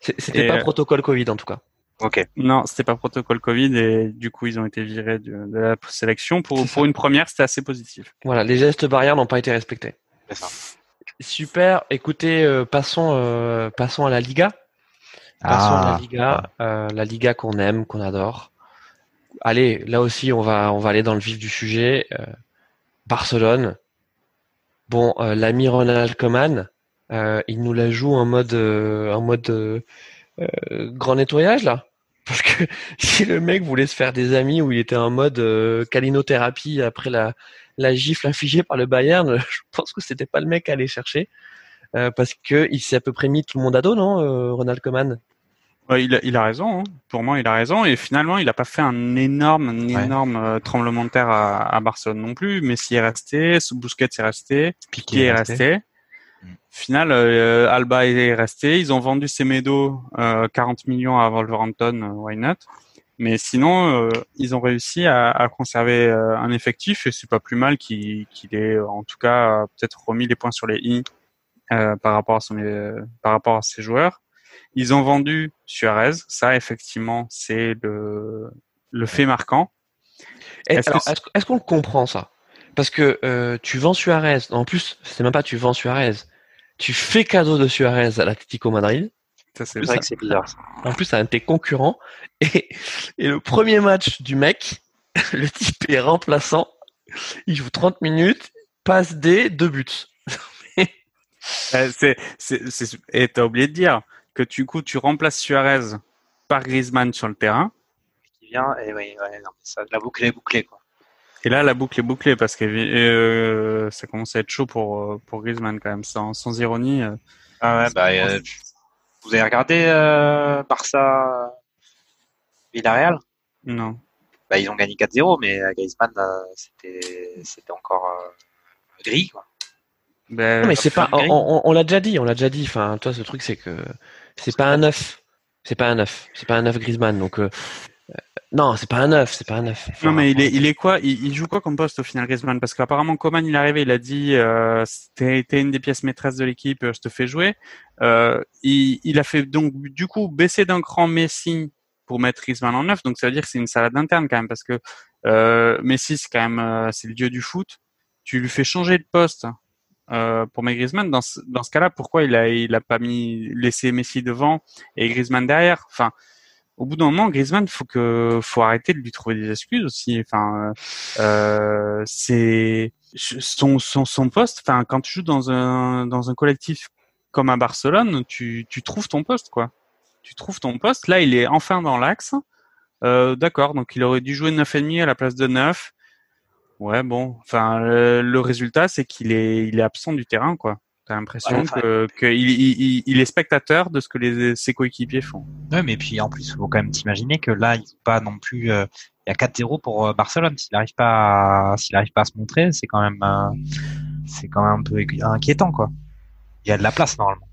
c'était pas protocole Covid en tout cas. Ok. Non, c'était pas protocole Covid et du coup ils ont été virés de, de la sélection. Pour, pour une première, c'était assez positif. Voilà, les gestes barrières n'ont pas été respectés. C'est ça. Super. Écoutez, euh, passons, euh, passons à la Liga. Passons à la Ah. Liga, euh, la Liga qu'on aime, qu'on adore. Allez, là aussi, on va, on va aller dans le vif du sujet. Euh, Barcelone. Bon, euh, l'ami Ronald Koeman, euh, il nous la joue en mode, euh, en mode euh, euh, grand nettoyage là? Parce que si le mec voulait se faire des amis où il était en mode euh, calinothérapie après la, la gifle infligée par le Bayern, je pense que c'était pas le mec à aller chercher. Euh, parce que il s'est à peu près mis tout le monde à dos, non, euh, Ronald Koeman? Ouais, il, a, il a raison. hein. Pour moi, il a raison. Et finalement, il n'a pas fait un énorme, un Ouais. énorme tremblement de terre à, à Barcelone non plus. Messi est resté, Busquets est resté, Piqué est resté. Final, euh, Alba est resté. Ils ont vendu Semedo euh, 40 millions à Wolverhampton, euh, why not? Mais sinon, euh, ils ont réussi à, à conserver un effectif et c'est pas plus mal qu'il qu'il ait, en tout cas, peut-être remis les points sur les i par rapport à son, par rapport à ses joueurs. Ils ont vendu Suarez, ça effectivement c'est le le fait marquant. Est-ce qu'on le comprend ça? Parce que tu vends Suarez. En plus, c'est même pas tu vends Suarez. Tu fais cadeau de Suarez à l'Atlético Madrid. Ça c'est vrai que c'est bizarre. ça. En plus, c'est un de tes concurrents. Et, et le premier match du mec, le type est remplaçant. Il joue 30 minutes, passe des deux buts. Euh, c'est et t'as oublié de dire que du coup tu remplaces Suarez par Griezmann sur le terrain. Qui vient, et oui, ouais, non, mais ça, la boucle est bouclée, quoi. Et là, la boucle est bouclée parce que euh, ça commence à être chaud pour euh, pour Griezmann quand même, sans, sans ironie. euh. Ah ouais, bah, euh, vous avez regardé euh, Barça Villarreal? Non. bah, Ils ont gagné 4-0, mais Griezmann, euh, c'était c'était encore euh, gris. Quoi. Ben, Non, mais c'est pas. On, gris. on- on l'a déjà dit, on l'a déjà dit. Enfin, toi, ce truc, c'est que c'est pas un neuf. C'est pas un neuf. C'est pas un neuf Griezmann. Donc, euh, non, c'est pas un neuf. C'est pas un neuf. Enfin, Non mais il est, il est quoi il, il joue quoi comme poste au final Griezmann? Parce qu'apparemment Coman il est arrivé, il a dit euh, t'es une des pièces maîtresses de l'équipe, euh, je te fais jouer. Euh, il, il a fait donc du coup baisser d'un cran Messi pour mettre Griezmann en neuf, donc ça veut dire que c'est une salade interne quand même parce que euh, Messi c'est quand même c'est le dieu du foot. Tu lui fais changer de poste euh, pour mettre Griezmann dans ce, dans ce cas-là, pourquoi il a il a pas mis laissé Messi devant et Griezmann derrière? Enfin au bout d'un moment, Griezmann, faut que, faut arrêter de lui trouver des excuses aussi. Enfin, euh, c'est son, son, son poste. Enfin, quand tu joues dans un, dans un collectif comme à Barcelone, tu, tu trouves ton poste, quoi. Tu trouves ton poste. Là, il est enfin dans l'axe. Euh, D'accord. Donc, il aurait dû jouer 9,5 à la place de 9. Ouais, bon. Enfin, le, le résultat, c'est qu'il est, il est absent du terrain, quoi. T'as l'impression Ouais, enfin- que, que il, est spectateur de ce que les, ses coéquipiers font. Ouais, mais puis en plus, il faut quand même t'imaginer que là, il faut pas non plus. euh, il y a 4-0 pour euh, Barcelone. S'il n'arrive pas, à, s'il arrive pas à se montrer, c'est quand même, euh, c'est quand même un peu inquiétant, quoi. Il y a de la place normalement.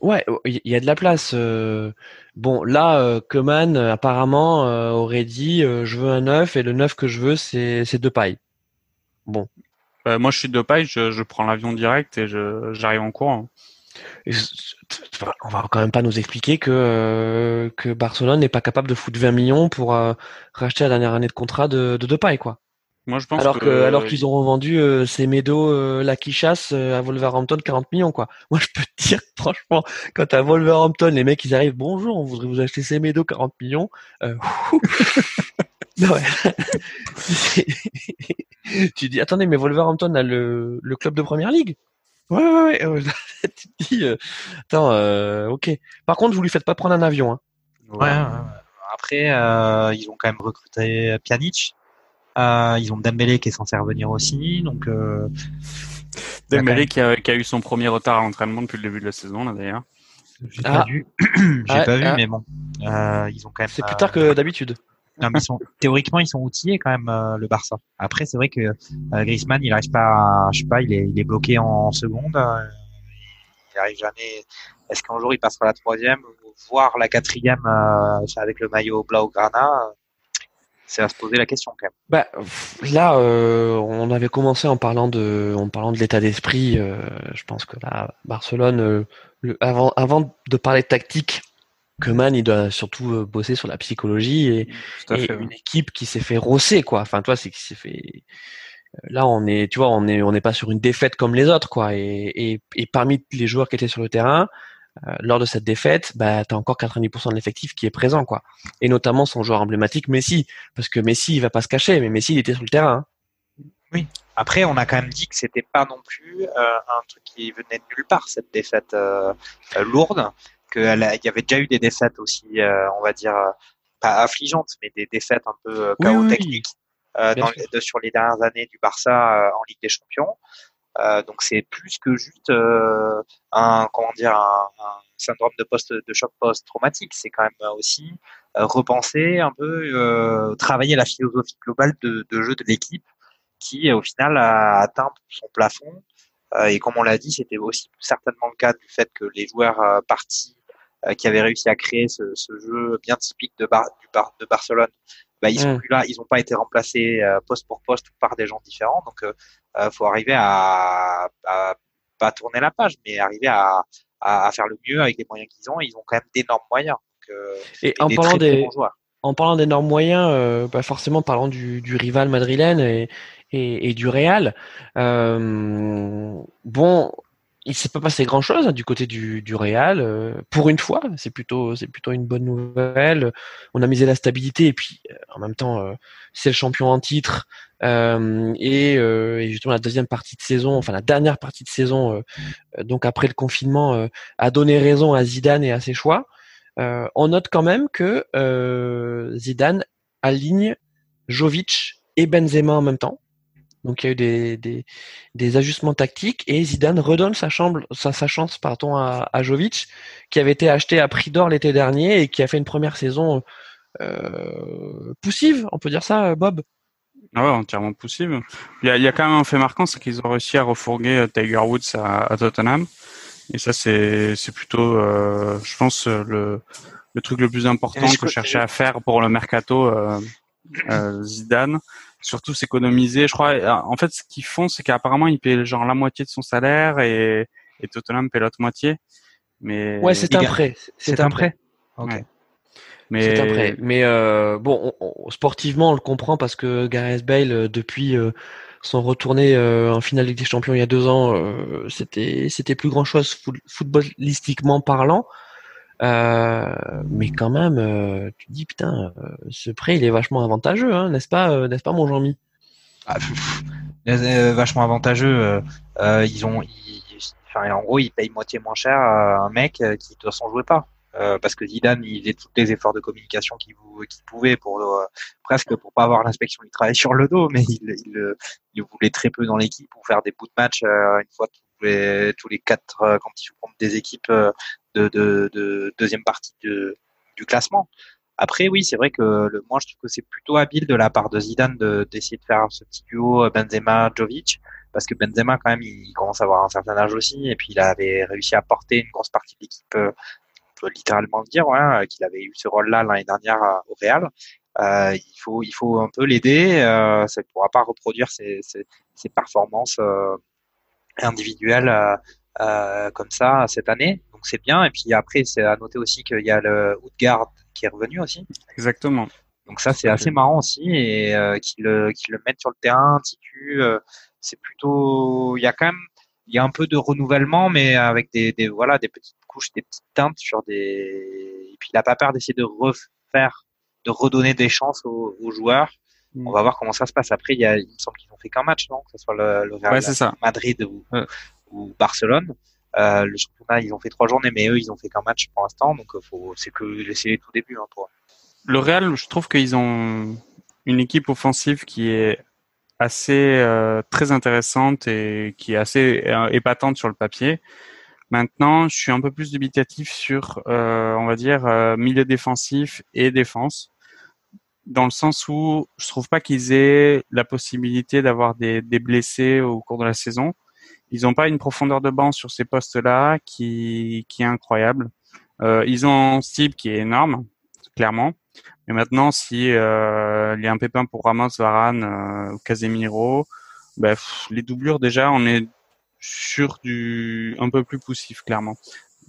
Ouais, il y a de la place. euh. Bon, là, euh, euh, apparemment, euh, aurait dit euh, je veux un neuf et le neuf que je veux, c'est c'est deux pailles. Bon. Euh, moi, je suis de paille, je, je prends l'avion direct et je, j'arrive en courant. Et On va quand même pas nous expliquer que, euh, que Barcelone n'est pas capable de foutre 20 millions pour euh, racheter la dernière année de contrat de, de Depay, quoi. Moi, je pense Alors que, que, alors qu'ils ont revendu euh, ces euh, la euh, à Wolverhampton 40 millions quoi. Moi je peux te dire franchement quand à Wolverhampton les mecs ils arrivent bonjour on voudrait vous acheter ces médos 40 millions. Non. tu dis attendez mais Wolverhampton a le, le club de première ligue. Ouais ouais ouais. euh, tu te dis euh, attends euh, ok. Par contre vous lui faites pas prendre un avion hein. Ouais, ouais, ouais. Après, euh, ils ont quand même recruté Pjanic. Euh, ils ont Dembélé qui est censé revenir aussi, donc euh, Dembélé qui a, qui a eu son premier retard à l'entraînement depuis le début de la saison, là, d'ailleurs. J'ai pas Ah. vu, j'ai Ah, pas vu, ah. mais bon, euh, ils ont quand même. C'est plus euh, tard que d'habitude. Non, mais ils sont, théoriquement, ils sont outillés quand même euh, le Barça. Après, c'est vrai que euh, Griezmann, il arrive pas, à- je sais pas, il est, il est bloqué en, seconde. euh, il arrive jamais. Est-ce qu'un jour il passera la troisième, voire la quatrième euh, avec le maillot Blaugrana euh, C'est à se poser la question quand même. Bah, là, euh, on avait commencé en parlant de, en parlant de l'état d'esprit. euh, je pense que là, Barcelone, euh, le- avant, avant de parler de tactique, Koeman, il doit surtout euh, bosser sur la psychologie et, fait. ouais. une équipe qui s'est fait rosser, quoi. Enfin, toi, c'est qui s'est fait. euh, Là, on est, tu vois, on est, on n'est pas sur une défaite comme les autres, quoi. Et, et, et parmi les joueurs qui étaient sur le terrain, euh, lors de cette défaite, bah, t'as encore 90% de l'effectif qui est présent, quoi. Et notamment son joueur emblématique, Messi, parce que Messi, il va pas se cacher, mais Messi, il était sur le terrain. hein. Après, on a quand même dit que c'était pas non plus euh, un truc qui venait de nulle part cette défaite euh, lourde. Qu'il y avait déjà eu des défaites aussi, euh, on va dire euh, pas affligeantes, mais des défaites un peu euh, chaos oui. techniques Bien dans sûr. les- de- sur les dernières années du Barça en Ligue des Champions. Donc c'est plus que juste un comment dire un, un syndrome de post de choc post-traumatique. C'est quand même aussi repenser un peu, travailler la philosophie globale de, de jeu de l'équipe qui au final a atteint son plafond. Et comme on l'a dit, c'était aussi certainement le cas du fait que les joueurs partis qui avaient réussi à créer ce, ce jeu bien typique de, Bar- du Bar- de Barcelone, bah, ils sont plus là, ils n'ont pas été remplacés euh, poste pour poste par des gens différents. Donc, euh, euh, faut arriver à, à pas tourner la page, mais arriver à, à, à faire le mieux avec les moyens qu'ils ont. Ils ont quand même d'énormes moyens. Donc, euh, Et et en des parlant des, en parlant d'énormes moyens, euh, bah forcément parlant du, du rival madrilène et, et, et du Real, euh, bon, il s'est pas passé grand chose du côté du, du Real euh, pour une fois. C'est plutôt c'est plutôt une bonne nouvelle. On a misé la stabilité et puis euh, en même temps euh, c'est le champion en titre euh, et, euh, et justement la deuxième partie de saison, enfin la dernière partie de saison, donc après le confinement, a donné raison à Zidane et à ses choix. On note quand même que Zidane aligne Jovic et Benzema en même temps. Donc il y a eu des, des, des ajustements tactiques et Zidane redonne sa, chambre, sa, sa chance pardon, à, à Jovic, qui avait été acheté à prix d'or l'été dernier et qui a fait une première saison euh, poussive, on peut dire ça, Bob? Ah ouais, entièrement possible. Il y a, il y a quand même un fait marquant, c'est qu'ils ont réussi à refourguer euh, Tiger Woods à, à Tottenham. Et ça, c'est c'est plutôt, euh, je pense, euh, le, le truc le plus important que cherchait à faire pour le mercato euh, euh, Zidane. Surtout s'économiser. Je crois, euh, en fait, ce qu'ils font, c'est qu'apparemment, ils paient genre la moitié de son salaire et, et Tottenham paie l'autre moitié. Mais Ouais, c'est un prêt. C'est un prêt. Ok. Ouais. mais C'est un prêt. Mais euh, bon, on- on- sportivement, on le comprend parce que Gareth Bale, euh, depuis euh, son retourné euh, en finale Ligue des Champions il y a deux ans, euh, c'était c'était plus grand chose footballistiquement parlant. Euh, mais quand même, euh, tu te dis putain, euh, ce prêt il est vachement avantageux, hein, n'est-ce pas, n'est-ce pas mon Jean-Mi? Ah, vachement avantageux. ils ont, en gros, ils payent moitié moins cher à un mec qui de toute façon jouait pas. Parce que Zidane, il faisait tous les efforts de communication qu'il pouvait pour presque pour pas avoir l'inspection du travail sur le dos, mais il, voulait très peu dans l'équipe pour faire des bouts de match une fois les, tous les quatre euh, quand ils comptent des équipes euh, de, de, de deuxième partie de, du classement. Après, oui, c'est vrai que le, moi, je trouve que c'est plutôt habile de la part de Zidane de- d'essayer de, faire ce petit duo euh, Benzema-Jovic, parce que Benzema, quand même, il, commence à avoir un certain âge aussi, et puis il avait réussi à porter une grosse partie de l'équipe, on peut littéralement le dire, ouais, euh, qu'il avait eu ce rôle-là l'année dernière au Real. Euh, il faut, il faut un peu l'aider. Euh, ça ne pourra pas reproduire ses, ses, ses performances euh, individuelles euh, euh, comme ça cette année. Donc c'est bien. Et puis après, c'est à noter aussi qu'il y a le Outgard qui est revenu aussi. exactement. Donc ça, c'est assez marrant aussi et euh, qu'ils le, qu'ils le mettent sur le terrain, Ticu, euh, c'est plutôt, il y a quand même, il y a un peu de renouvellement, mais avec des, des voilà, des petites couches, des petites teintes sur des, et puis il a pas peur d'essayer de refaire, de redonner des chances aux, aux joueurs. Mm. On va voir comment ça se passe. Après, il y a, il me semble qu'ils ont fait qu'un match, non? Que ce soit le, le Real Ouais, c'est ça. Madrid ou, Ouais. ou Barcelone. Euh, le championnat, ils ont fait trois journées, mais eux, ils ont fait qu'un match pour l'instant, donc euh, c'est que c'est les tout débuts hein, pour. Le Real, je trouve qu'ils ont une équipe offensive qui est assez euh, très intéressante et qui est assez épatante sur le papier. Maintenant, je suis un peu plus dubitatif sur, euh, on va dire, milieu défensif et défense, dans le sens où je trouve pas qu'ils aient la possibilité d'avoir des, des, blessés au cours de la saison. Ils n'ont pas une profondeur de banc sur ces postes-là qui, qui est incroyable. Euh, ils ont un style qui est énorme, clairement. Mais maintenant, si euh, il y a un pépin pour Ramos, Varane euh, ou Casemiro, ben, les doublures déjà, on est sur du un peu plus poussif, clairement.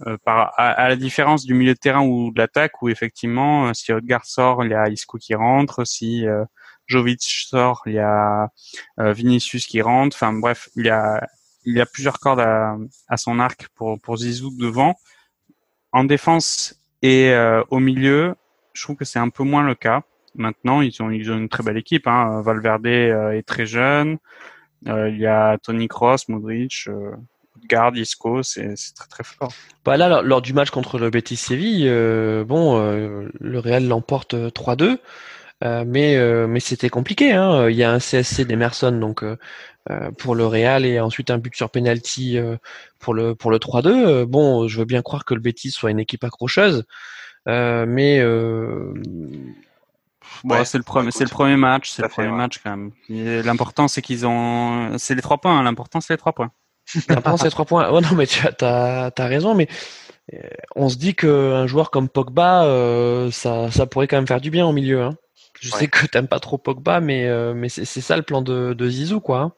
Euh, par, à, la différence du milieu de terrain ou de l'attaque, où effectivement, euh, si Odgar sort, il y a Isco qui rentre. Si euh, Jovic sort, il y a euh, Vinicius qui rentre. Enfin bref, il y a il y a plusieurs cordes à, à son arc pour pour Zizou devant. En défense et au milieu, je trouve que c'est un peu moins le cas. Maintenant, ils ont ils ont une très belle équipe. Hein. Valverde est très jeune. il y a Tony Cross, Modric garde, Isco, c'est très très fort. Bah là, lors du match contre le Betis Séville, euh, bon, euh, le Real l'emporte 3-2, euh, mais mais c'était compliqué. Hein. Il y a un CSC d'Emerson donc pour le Real et ensuite un but sur penalty pour le pour le 3-2. bon, je veux bien croire que le Betis soit une équipe accrocheuse, mais Ouais, c'est le premier, c'est le premier match, c'est le premier match quand même. L'important c'est qu'ils ont, c'est les trois points. Hein. L'important c'est les trois points. L'important c'est trois points. Oh non, mais tu as, as, raison, mais euh, on se dit qu'un joueur comme Pogba, euh, ça, ça pourrait quand même faire du bien au milieu. Hein. Je sais que t'aimes pas trop Pogba, mais, euh, mais c'est ça le plan de, de Zizou, quoi. Hein.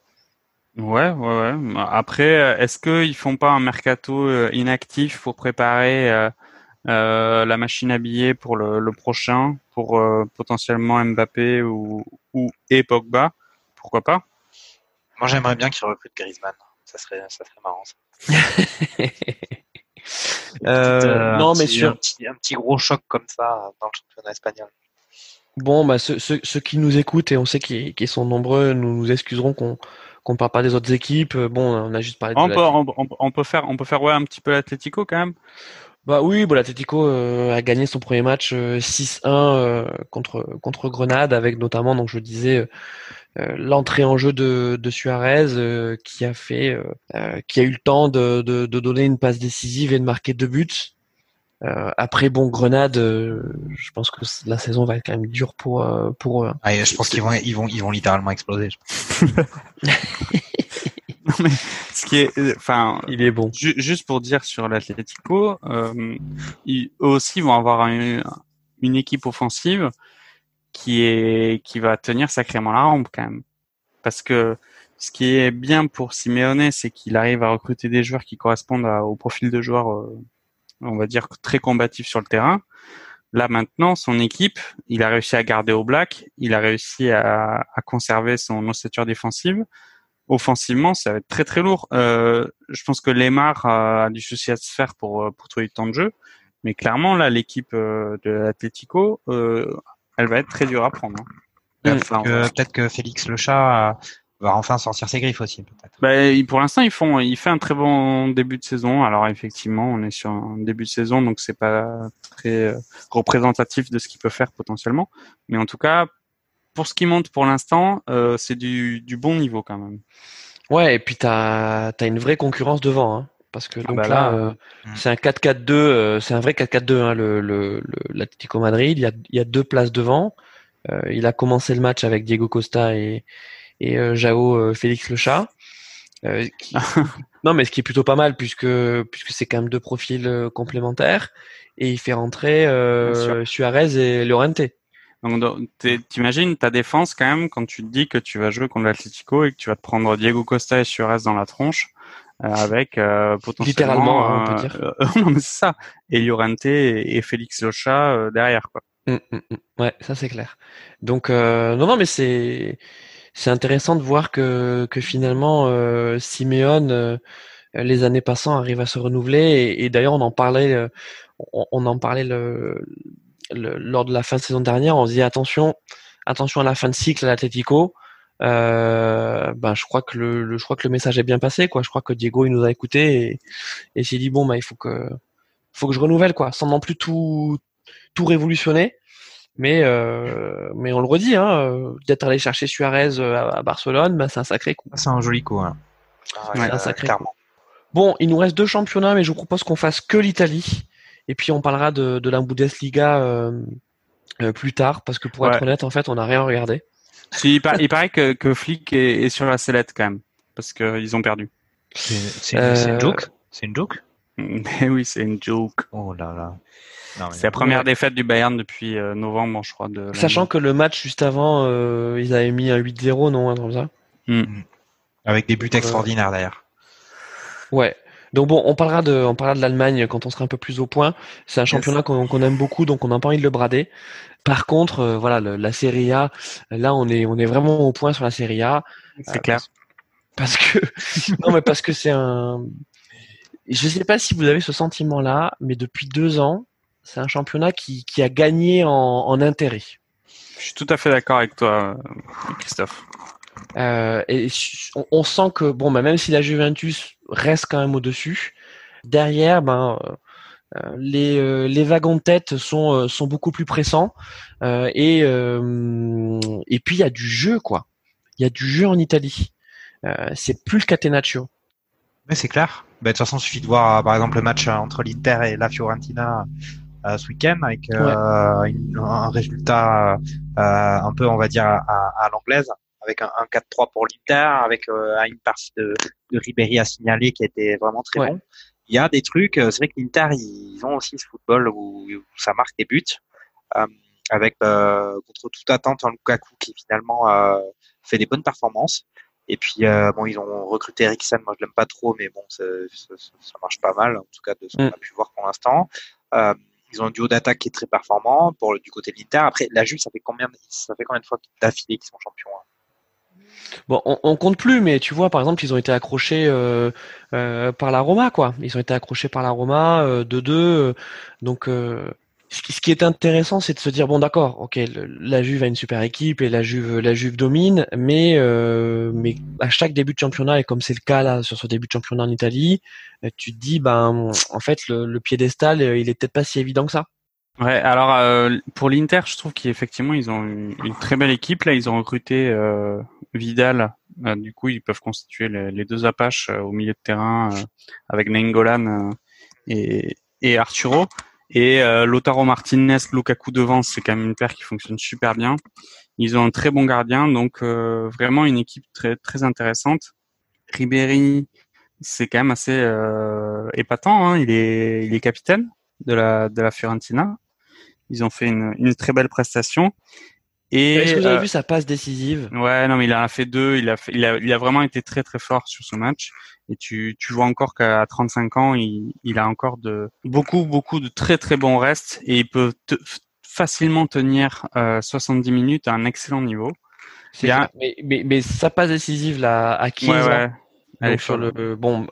Ouais, ouais, ouais. Après, est-ce qu'ils font pas un mercato inactif pour préparer euh, la machine à billets pour le, le prochain, pour potentiellement Mbappé ou, ou et Pogba? Pourquoi pas? Moi, j'aimerais bien qu'ils recrutent Griezmann ça serait, ça serait marrant. euh, euh, non, mais sur un petit, un petit, gros choc comme ça dans le championnat espagnol. Bon, bah ceux, ceux, ceux qui nous écoutent et on sait qu'ils sont nombreux, nous nous excuserons qu'on qu'on parle pas des autres équipes. Bon, on a juste parlé. De on, peut, on, on, peut faire, on peut faire ouais un petit peu l'Atlético quand même. Bah oui, bon, l'Atlético euh, a gagné son premier match 6-1 euh, euh, contre contre Grenade avec notamment donc je disais euh, l'entrée en jeu de, de Suarez euh, qui a fait, euh, qui a eu le temps de, de, de, donner une passe décisive et de marquer deux buts. après, bon, Grenade, je pense que la saison va être quand même dure pour pour eux. Hein. Ah, je pense qu'ils vont ils vont ils vont littéralement exploser. non, mais ce qui est, enfin, il est bon. juste pour dire sur l'Atlético, euh, ils eux aussi vont avoir une, une équipe offensive qui est qui va tenir sacrément la rampe quand même. Parce que ce qui est bien pour Simeone, c'est qu'il arrive à recruter des joueurs qui correspondent au profil de joueurs, euh, on va dire très combatifs sur le terrain. Là maintenant, son équipe, il a réussi à garder au black, il a réussi à, à conserver son ossature défensive. Offensivement, ça va être très très lourd. Euh, je pense que Lemar a du souci à se faire pour pour trouver du temps de jeu, mais clairement là, l'équipe euh, de l'Atlético euh, elle va être très dure à prendre. Hein. Peut-être que, Félix le chat va enfin sortir ses griffes aussi, peut-être. Bah, pour l'instant, ils font, il fait un très bon début de saison. Alors effectivement, on est sur un début de saison, donc c'est pas très euh, représentatif de ce qu'il peut faire potentiellement. Mais en tout cas, pour ce qui monte pour l'instant, euh, c'est du, bon niveau quand même. Ouais, et puis t'as as une vraie concurrence devant. Hein. Parce que ah donc bah là, euh, hmm. c'est un 4-4-2, euh, c'est un vrai 4-4-2, hein, le, le, l'Atlético Madrid. Il y, a, il y a deux places devant. Euh, il a commencé le match avec Diego Costa et, et Jao Félix Le Chat. non, mais ce qui est plutôt pas mal puisque puisque c'est quand même deux profils complémentaires et il fait rentrer Suarez et Llorente. Donc, t'imagines ta défense quand même quand tu te dis que tu vas jouer contre l'Atlético et que tu vas te prendre Diego Costa et Suarez dans la tronche. Euh, avec euh, potentiellement littéralement on peut dire. euh, non mais c'est ça. Et Llorente et, Félix Locha derrière quoi. Mmh, mmh, mmh. ouais ça c'est clair. Donc non non mais c'est c'est intéressant de voir que que finalement euh, Simeone les années passant arrive à se renouveler. Et, d'ailleurs on en parlait on, on en parlait le, le, lors de la fin de saison dernière. On se dit attention attention à la fin de cycle à l'Atletico euh, ben je crois que le, je crois que le message est bien passé quoi. Je crois que Diego il nous a écouté et, et s'est dit bon bah il faut que faut que je renouvelle quoi, sans non plus tout tout révolutionner. Mais euh, mais on le redit hein, euh, d'être allé chercher Suarez euh, à, Barcelone, ben c'est un sacré coup. C'est un joli coup. Hein. c'est un sacré coup. Bon, il nous reste deux championnats, mais je vous propose qu'on fasse que l'Italie. Et puis on parlera de, de la Bundesliga euh, euh, plus tard, parce que pour être honnête, en fait, on n'a rien regardé. Si, il, paraît que, que Flick est, est, sur la sellette quand même, parce qu'ils ont perdu. C'est une, une joke? C'est une joke? Mais oui, c'est une joke. Oh là là. C'est la première défaite du Bayern depuis euh, novembre, je crois. De Sachant que le match juste avant, euh, ils avaient mis un 8-0, non, un comme ça. Mm. Avec des buts extraordinaires d'ailleurs. Ouais. Donc bon, on parlera de, on parlera de l'Allemagne quand on sera un peu plus au point. C'est un championnat qu'on aime beaucoup, donc on n'a pas envie de le brader. Par contre, euh, voilà, le, la Serie A, là, on est, on est vraiment au point sur la Serie A. C'est clair. Parce que, non, mais parce que c'est un. Je sais pas si vous avez ce sentiment-là, mais depuis deux ans, c'est un championnat qui, qui a gagné en, en, intérêt. Je suis tout à fait d'accord avec toi, Christophe. Euh, et on, on, sent que bon, bah, même si la Juventus reste quand même au-dessus, derrière, ben, euh, les, euh, les wagons de tête sont, euh, sont beaucoup plus pressants. Et, et puis il y a du jeu, quoi. Il y a du jeu en Italie. c'est plus le Catenaccio. Mais c'est clair. Bah, de toute façon, il suffit de voir, par exemple, le match entre l'Inter et la Fiorentina euh, ce week-end avec euh, une, un résultat euh, un peu, on va dire, à, à l'anglaise, avec un, un 4-3 pour l'Inter, avec une partie de, de Ribéry à signaler qui était vraiment très ouais. bon. Il y a des trucs, c'est vrai que l'Inter, ils ont aussi ce football où, où ça marque des buts, avec contre toute attente un Lukaku qui finalement fait des bonnes performances. Et puis euh, bon, ils ont recruté Eriksen. Moi, je l'aime pas trop, mais bon, ça, ça, ça, marche pas mal, en tout cas de ce qu'on Mm. a pu voir pour l'instant. Euh, ils ont un duo d'attaque qui est très performant pour du côté de l'Inter. Après, la Juve, ça fait combien, ça fait combien de fois d'affilée qu'ils sont champions hein? Bon, on, compte plus, mais tu vois, par exemple, ils ont été accrochés euh, euh, par la Roma, quoi. Ils ont été accrochés par la Roma euh, de deux. donc, euh, ce qui, est intéressant, c'est de se dire bon, d'accord, ok, la Juve a une super équipe et la Juve, domine, mais euh, à chaque début de championnat et comme c'est le cas là sur ce début de championnat en Italie, euh, tu te dis ben en fait le, le piédestal, il est peut-être pas si évident que ça. Ouais, alors euh, pour l'Inter, je trouve qu'effectivement ils ont une, très belle équipe. Là, ils ont recruté euh, Vidal. Euh, du coup, ils peuvent constituer les, deux Apaches au milieu de terrain avec Nengolan et, Arturo. Et Lotaro Martinez, Lukaku devant, c'est quand même une paire qui fonctionne super bien. Ils ont un très bon gardien, donc vraiment une équipe très très intéressante. Ribéry, c'est quand même assez épatant. Hein. Il est il est capitaine de la de la Fiorentina. Ils ont fait une, une très belle prestation. Et est-ce que vous avez euh, vu sa passe décisive? Ouais, non, mais il en a fait deux. Il a, fait, il a, il a vraiment été très très fort sur ce match. Et tu, tu vois encore qu'à 35 ans, il, il a encore de beaucoup beaucoup de très très bons restes et il peut te, facilement tenir euh, 70 minutes à un excellent niveau. C'est a... mais, mais, mais sa passe décisive là à qui ouais, ouais. Donc sur le bon,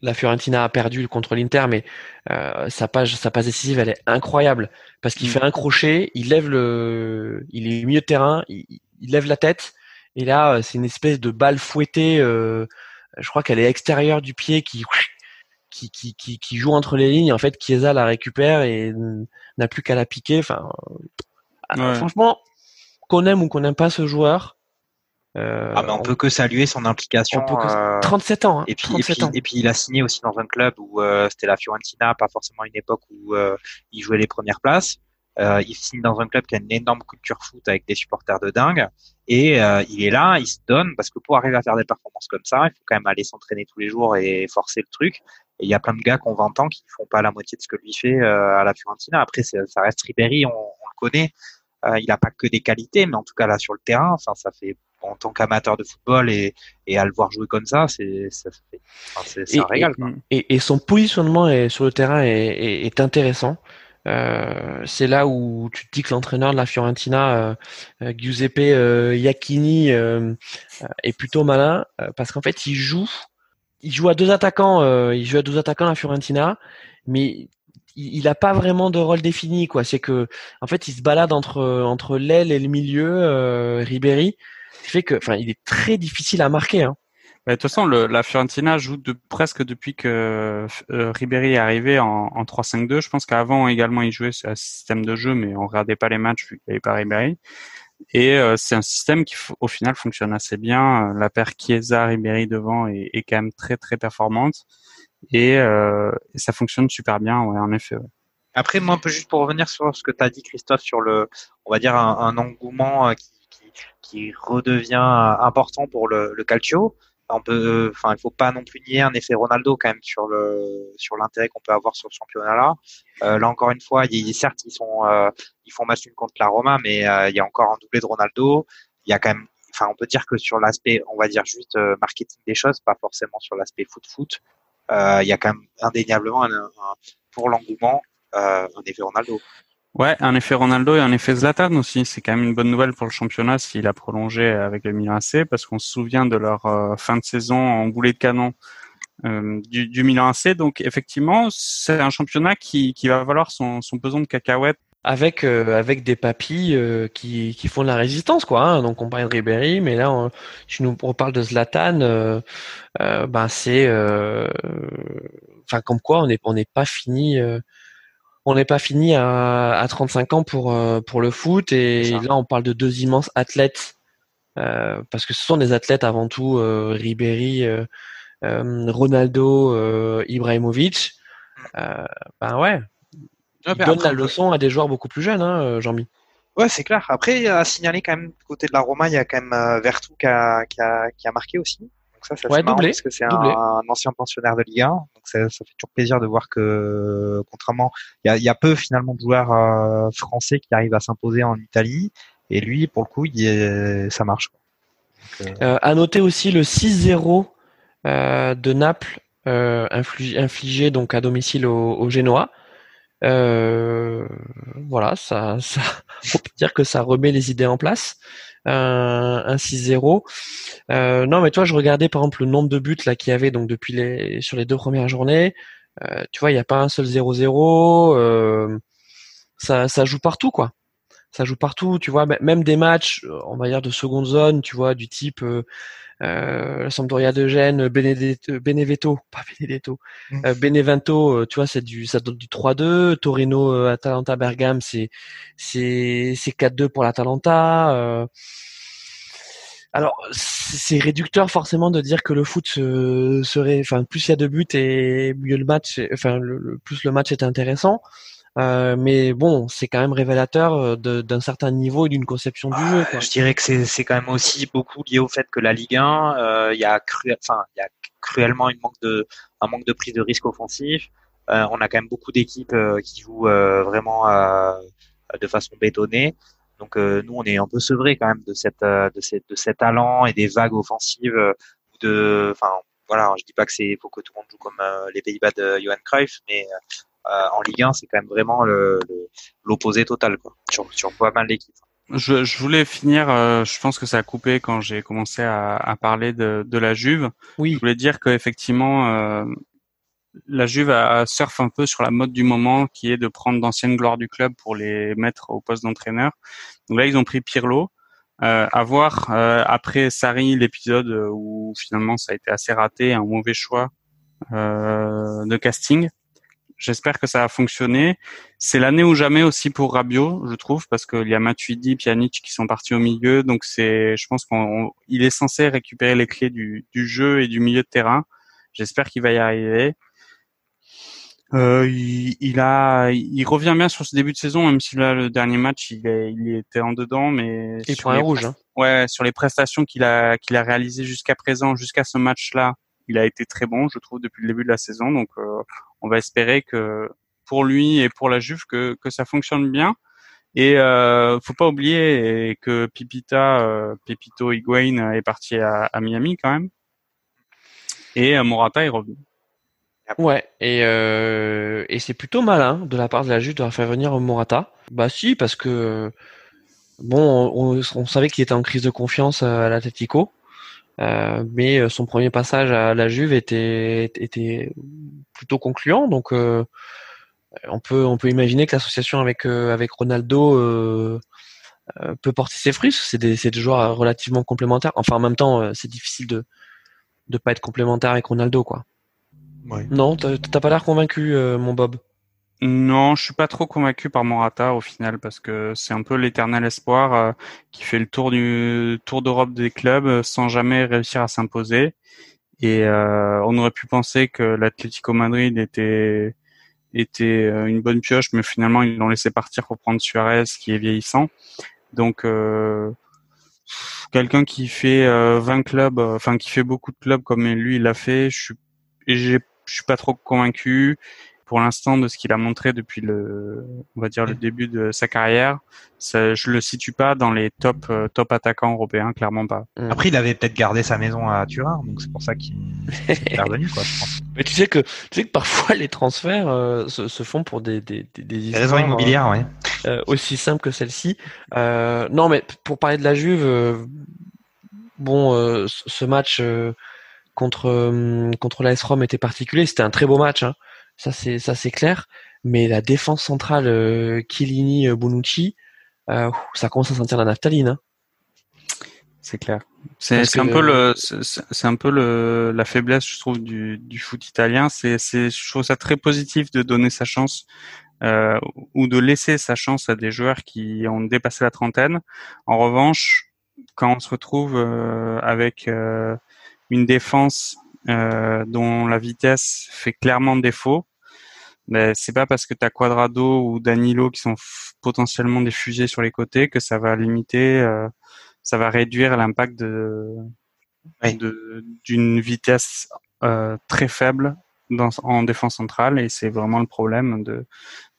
la Fiorentina a perdu contre l'Inter, mais euh, sa page, sa passe décisive, elle est incroyable parce qu'il mmh. fait un crochet, il lève le, il est au milieu de terrain, il, il lève la tête et là c'est une espèce de balle fouettée. Euh, je crois qu'elle est extérieure du pied qui, qui, qui, qui, qui joue entre les lignes. En fait, Chiesa la récupère et n'a plus qu'à la piquer. Enfin, ouais. franchement, qu'on aime ou qu'on n'aime pas ce joueur, euh, ah, mais on, on, peut que saluer son implication. Que... Euh, 37 ans. Hein, et, puis, 37 et, puis, ans. et puis il a signé aussi dans un club où euh, c'était la Fiorentina, pas forcément une époque où euh, il jouait les premières places. Euh, il signe dans un club qui a une énorme culture foot avec des supporters de dingue. Et euh, il est là, il se donne, parce que pour arriver à faire des performances comme ça, il faut quand même aller s'entraîner tous les jours et forcer le truc. Et il y a plein de gars qui ont 20 ans qui font pas la moitié de ce que lui fait à la Fiorentina. Après, ça reste Ribéry, on, on le connaît. il n'a pas que des qualités, mais en tout cas là sur le terrain, enfin, ça fait en tant qu'amateur de football et, et, à le voir jouer comme ça, c'est ça enfin, un régal. Quoi. Et, et, son positionnement est, sur le terrain est, est, est intéressant. Euh, c'est là où tu te dis que l'entraîneur de la Fiorentina, euh, Giuseppe euh, Iacchini, est plutôt malin parce qu'en fait il joue, il joue à deux attaquants, il joue à deux attaquants à la Fiorentina, mais il n'a pas vraiment de rôle défini quoi. C'est que en fait il se balade entre entre l'aile et le milieu, Ribéry qui fait que, enfin, il est très difficile à marquer. Hein. de toute façon, le, la Fiorentina joue de, presque depuis que euh, Ribéry est arrivé en, en 3-5-2. Je pense qu'avant également, il jouait sur un système de jeu, mais on regardait pas les matchs vu qu'il n'y avait pas Ribéry. Et euh, c'est un système qui, au final, fonctionne assez bien. La paire Chiesa-Ribéry devant est, est, quand même très très performante. et, euh, ça fonctionne super bien, ouais, en effet. Après, moi, un peu juste pour revenir sur ce que tu as dit, Christophe, sur le, on va dire, un, un engouement qui, qui, redevient important pour le, calcio on peut, enfin, il faut pas non plus nier un effet Ronaldo quand même sur l'intérêt qu'on peut avoir sur le championnat-là. Euh, là encore une fois, certes ils euh, font match contre la Roma, mais euh, il y a encore un doublé de Ronaldo. Il y a quand même, enfin, on peut dire que sur l'aspect, on va dire juste marketing des choses, pas forcément sur l'aspect foot foot. il y a quand même indéniablement pour l'engouement un effet Ronaldo. Ouais, un effet Ronaldo et un effet Zlatan aussi. C'est quand même une bonne nouvelle pour le championnat s'il a prolongé avec le Milan AC, parce qu'on se souvient de leur euh, fin de saison en boulet de canon euh, du, du, Milan AC. Donc effectivement, c'est un championnat qui, qui va valoir son, son pesant de cacahuètes. Avec euh, avec des papis qui, qui font de la résistance quoi. Hein. Donc on parle de Ribéry, mais là on, si nous on parle de Zlatan, ben c'est enfin comme quoi on on n'est pas fini on n'est pas fini à, à, 35 ans pour euh, pour le foot et là on parle de deux immenses athlètes euh, parce que ce sont des athlètes avant tout euh, Ribéry, euh, Ronaldo, Ibrahimovic. ben ouais, ils donnent la leçon à des joueurs beaucoup plus jeunes, hein, Jean-Mi. Ouais, c'est clair. Après, à signaler quand même, côté de la Roma, il y a quand même Vertu qui a, qui a, qui a marqué aussi. Donc ça, ça ouais, doublé, parce que c'est un, ancien pensionnaire de Ligue 1. Donc ça, ça, fait toujours plaisir de voir que, contrairement, il y a, y a, peu finalement de joueurs euh, français qui arrivent à s'imposer en Italie. Et lui, pour le coup, il est, ça marche. Donc, euh... Euh, à noter aussi le 6-0 euh, de Naples infligé, infligé, donc à domicile au, au Génois. voilà, ça, ça, on peut dire que ça remet les idées en place un, un 6-0. Euh, non, mais toi, je regardais par exemple le nombre de buts là qu'il y avait donc depuis les sur les deux premières journées. Euh, tu vois, il n'y a pas un seul 0-0. Euh, ça, ça joue partout, quoi. Ça joue partout, tu vois. Même des matchs, on va dire de seconde zone, tu vois, du type euh, la Sampdoria de Gênes, Benedetto, Benevento, pas Benedetto, mm. euh, Benevento, euh, tu vois, c'est du, ça donne du 3-2. Torino, euh, Atalanta, Bergame, c'est, c'est, c'est 4-2 pour l'Atalanta. Euh. Alors, c'est réducteur forcément de dire que le foot serait, enfin, plus il y a de buts et mieux le match, enfin, le, plus le match est intéressant. Euh, mais bon, c'est quand même révélateur euh, d'un certain niveau et d'une conception du jeu. Quoi. Je dirais que c'est quand même aussi beaucoup lié au fait que la Ligue 1, euh, il y a cru, enfin, y a cruellement une manque de, un manque de prise de risque offensif. Euh, on a quand même beaucoup d'équipes euh, qui jouent vraiment de façon bétonnée. Donc nous, on est un peu sevré quand même de cette, de cette, de cet talent et des vagues offensives. De, enfin, voilà, je dis pas que c'est faut que tout le monde joue comme les Pays-Bas de Johan Cruyff, mais euh, en Ligue 1, c'est quand même vraiment l'opposé total quoi, sur, sur pas mal d'équipes. Je, je, voulais finir, euh, je pense que ça a coupé quand j'ai commencé à, à, parler de, de, la Juve. Oui. Je voulais dire qu'effectivement, euh, la Juve a, surfe un peu sur la mode du moment qui est de prendre d'anciennes gloires du club pour les mettre au poste d'entraîneur. Donc là, ils ont pris Pirlo. Euh, à voir euh, après Sarri, l'épisode où finalement ça a été assez raté, un mauvais choix euh, de casting. J'espère que ça a fonctionné. C'est l'année ou jamais aussi pour Rabiot, je trouve, parce qu'il y a Matuidi, Pjanic qui sont partis au milieu. Donc c'est, je pense qu'il est censé récupérer les clés du, du, jeu et du milieu de terrain. J'espère qu'il va y arriver. Euh, il, il, a, il revient bien sur ce début de saison, même si là le dernier match il, est, il était en dedans, mais il prend un rouge. Hein. Ouais, sur les prestations qu'il a qu'il a réalisées jusqu'à présent, jusqu'à ce match-là, il a été très bon, je trouve, depuis le début de la saison. Donc, euh, on va espérer que pour lui et pour la Juve que, que ça fonctionne bien. Et euh, faut pas oublier que Pipita, euh, Pepito Higuain est parti à, Miami quand même. Et euh, Morata est revenu. Ouais, et, et c'est plutôt malin de la part de la Juve de faire venir Morata. Bah si, parce que bon, on, on savait qu'il était en crise de confiance à l'Atletico. Euh, mais euh, son premier passage à la Juve était, était plutôt concluant, donc euh, on peut on peut imaginer que l'association avec avec Ronaldo peut porter ses fruits. C'est des c'est des joueurs relativement complémentaires. Enfin en même temps c'est difficile de de pas être complémentaire avec Ronaldo quoi. Ouais. Non, t'as pas l'air convaincu mon Bob. Non, je suis pas trop convaincu par Morata au final parce que c'est un peu l'éternel espoir euh, qui fait le tour du tour d'Europe des clubs euh, sans jamais réussir à s'imposer. Et on aurait pu penser que l'Atlético Madrid était était une bonne pioche, mais finalement ils l'ont laissé partir pour prendre Suarez, qui est vieillissant. Donc quelqu'un qui fait 20 clubs, enfin qui fait beaucoup de clubs comme lui il l'a fait, je suis, je suis pas trop convaincu pour l'instant de ce qu'il a montré depuis le, on va dire le début de sa carrière. Ça, je le situe pas dans les top euh, top attaquants européens, clairement pas. Mm. Après, il avait peut-être gardé sa maison à Turin, donc c'est pour ça qu'il est revenu, quoi. Je pense. Mais tu sais que tu sais que parfois les transferts euh, se, se, font pour des des des, des raisons immobilières, oui. Euh, aussi simples que celle-ci. Euh, non, mais pour parler de la Juve, euh, bon, ce match contre contre l'AS Rome était particulier. C'était un très beau match. Hein ça c'est ça c'est clair. Mais la défense centrale euh, Chiellini euh, Bonucci, euh, ça commence à sentir la naphtaline. Hein. C'est clair. C'est un peu le c'est un peu le la faiblesse je trouve du, du foot italien. C'est c'est je trouve ça très positif de donner sa chance euh, ou de laisser sa chance à des joueurs qui ont dépassé la trentaine. En revanche, quand on se retrouve euh, avec euh, une défense dont la vitesse fait clairement défaut, mais c'est pas parce que tu as Quadrado ou Danilo qui sont potentiellement des fusées sur les côtés que ça va limiter, euh, ça va réduire l'impact de d'une vitesse euh, très faible dans, en défense centrale et c'est vraiment le problème de,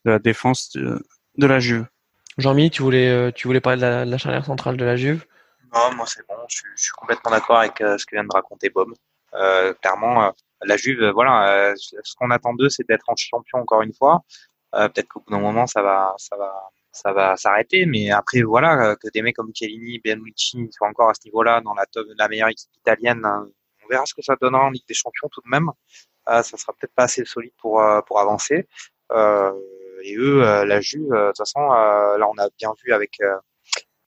de la défense de, de la Juve. Jean-Mi, tu voulais euh, tu voulais parler de la, la charnière centrale de la Juve? Non, moi c'est bon, je, je, suis complètement d'accord avec ce que vient de raconter Bob. clairement, la Juve, voilà, euh, ce qu'on attend d'eux, c'est d'être en champion encore une fois. Euh, peut-être qu'au bout d'un moment, ça va, ça va, ça va s'arrêter. Mais après, voilà, que des mecs comme Chiellini, Benucci soient encore à ce niveau-là dans la, la meilleure équipe italienne, on verra ce que ça donnera en Ligue des Champions tout de même. Euh, ça sera peut-être pas assez solide pour pour avancer. et eux, la Juve, de toute façon, là, on a bien vu avec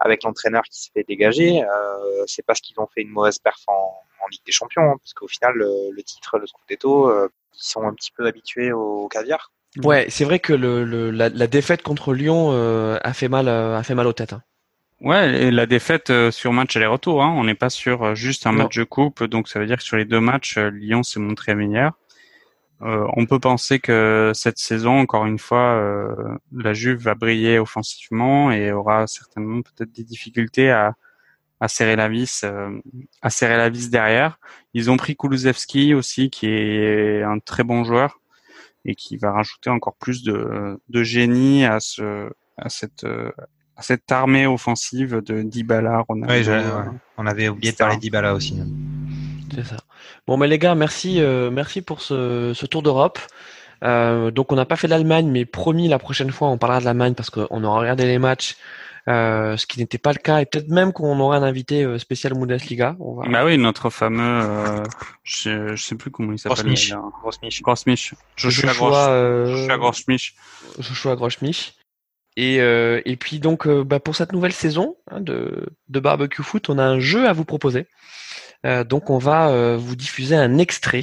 avec l'entraîneur qui s'est fait dégager. Euh, c'est parce qu'ils ont fait une mauvaise perf en, en Ligue des Champions, hein, parce qu'au final, le, le, titre, le Scudetto, euh, ils sont un petit peu habitués au, caviar. Ouais, c'est vrai que le, le la, la, défaite contre Lyon euh, a fait mal, euh, a fait mal aux têtes. Hein. Ouais, et la défaite euh, sur match aller-retour, hein, on n'est pas sur juste un match de coupe, donc ça veut dire que sur les deux matchs, Lyon s'est montré meilleur. Euh, on peut penser que cette saison, encore une fois, euh, la Juve va briller offensivement et aura certainement peut-être des difficultés à, à serrer la vis, euh, à serrer la vis derrière. Ils ont pris Kulusevski aussi, qui est un très bon joueur et qui va rajouter encore plus de, de génie à ce, à cette, à cette armée offensive de Dybala, Ronaldo. on avait oublié de parler de Dybala aussi. C'est ça. Bon, mais les gars, merci, euh, merci pour ce, ce tour d'Europe. Euh, donc, on n'a pas fait l'Allemagne, mais promis la prochaine fois, on parlera de l'Allemagne parce qu'on aura regardé les matchs, euh, ce qui n'était pas le cas, et peut-être même qu'on aura un invité euh, spécial Bundesliga. On va... Bah oui, notre fameux, euh, je, je sais plus comment il s'appelle. Grossmich. Grossmich. Joshua, Joshua, euh, Joshua Grossmich. Joshua Grossmich. Et, euh, et puis donc, bah, pour cette nouvelle saison hein, de, de barbecue foot, on a un jeu à vous proposer. Euh, donc on va euh, vous diffuser un extrait euh,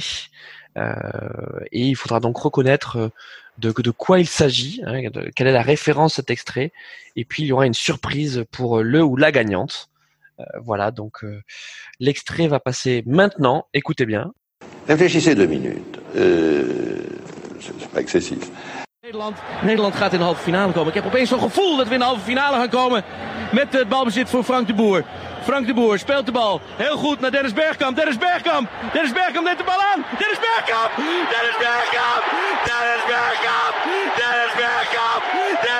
et il faudra donc reconnaître de, de quoi il s'agit, hein, quelle est la référence de cet extrait, et puis il y aura une surprise pour le ou la gagnante. voilà, donc l'extrait va passer maintenant. Écoutez bien. Réfléchissez deux minutes. Euh, c'est pas excessif. Nederland, Nederland gaat in de halve finale komen. Ik heb opeens zo'n gevoel dat we in de halve finale gaan komen met het balbezit voor Frank de Boer. Frank de Boer speelt de bal. Heel goed naar Dennis Bergkamp. Dennis Bergkamp. Dennis Bergkamp neemt de bal aan. Dennis Bergkamp. Dennis Bergkamp. Dennis Bergkamp. Dennis Bergkamp. Dennis Bergkamp.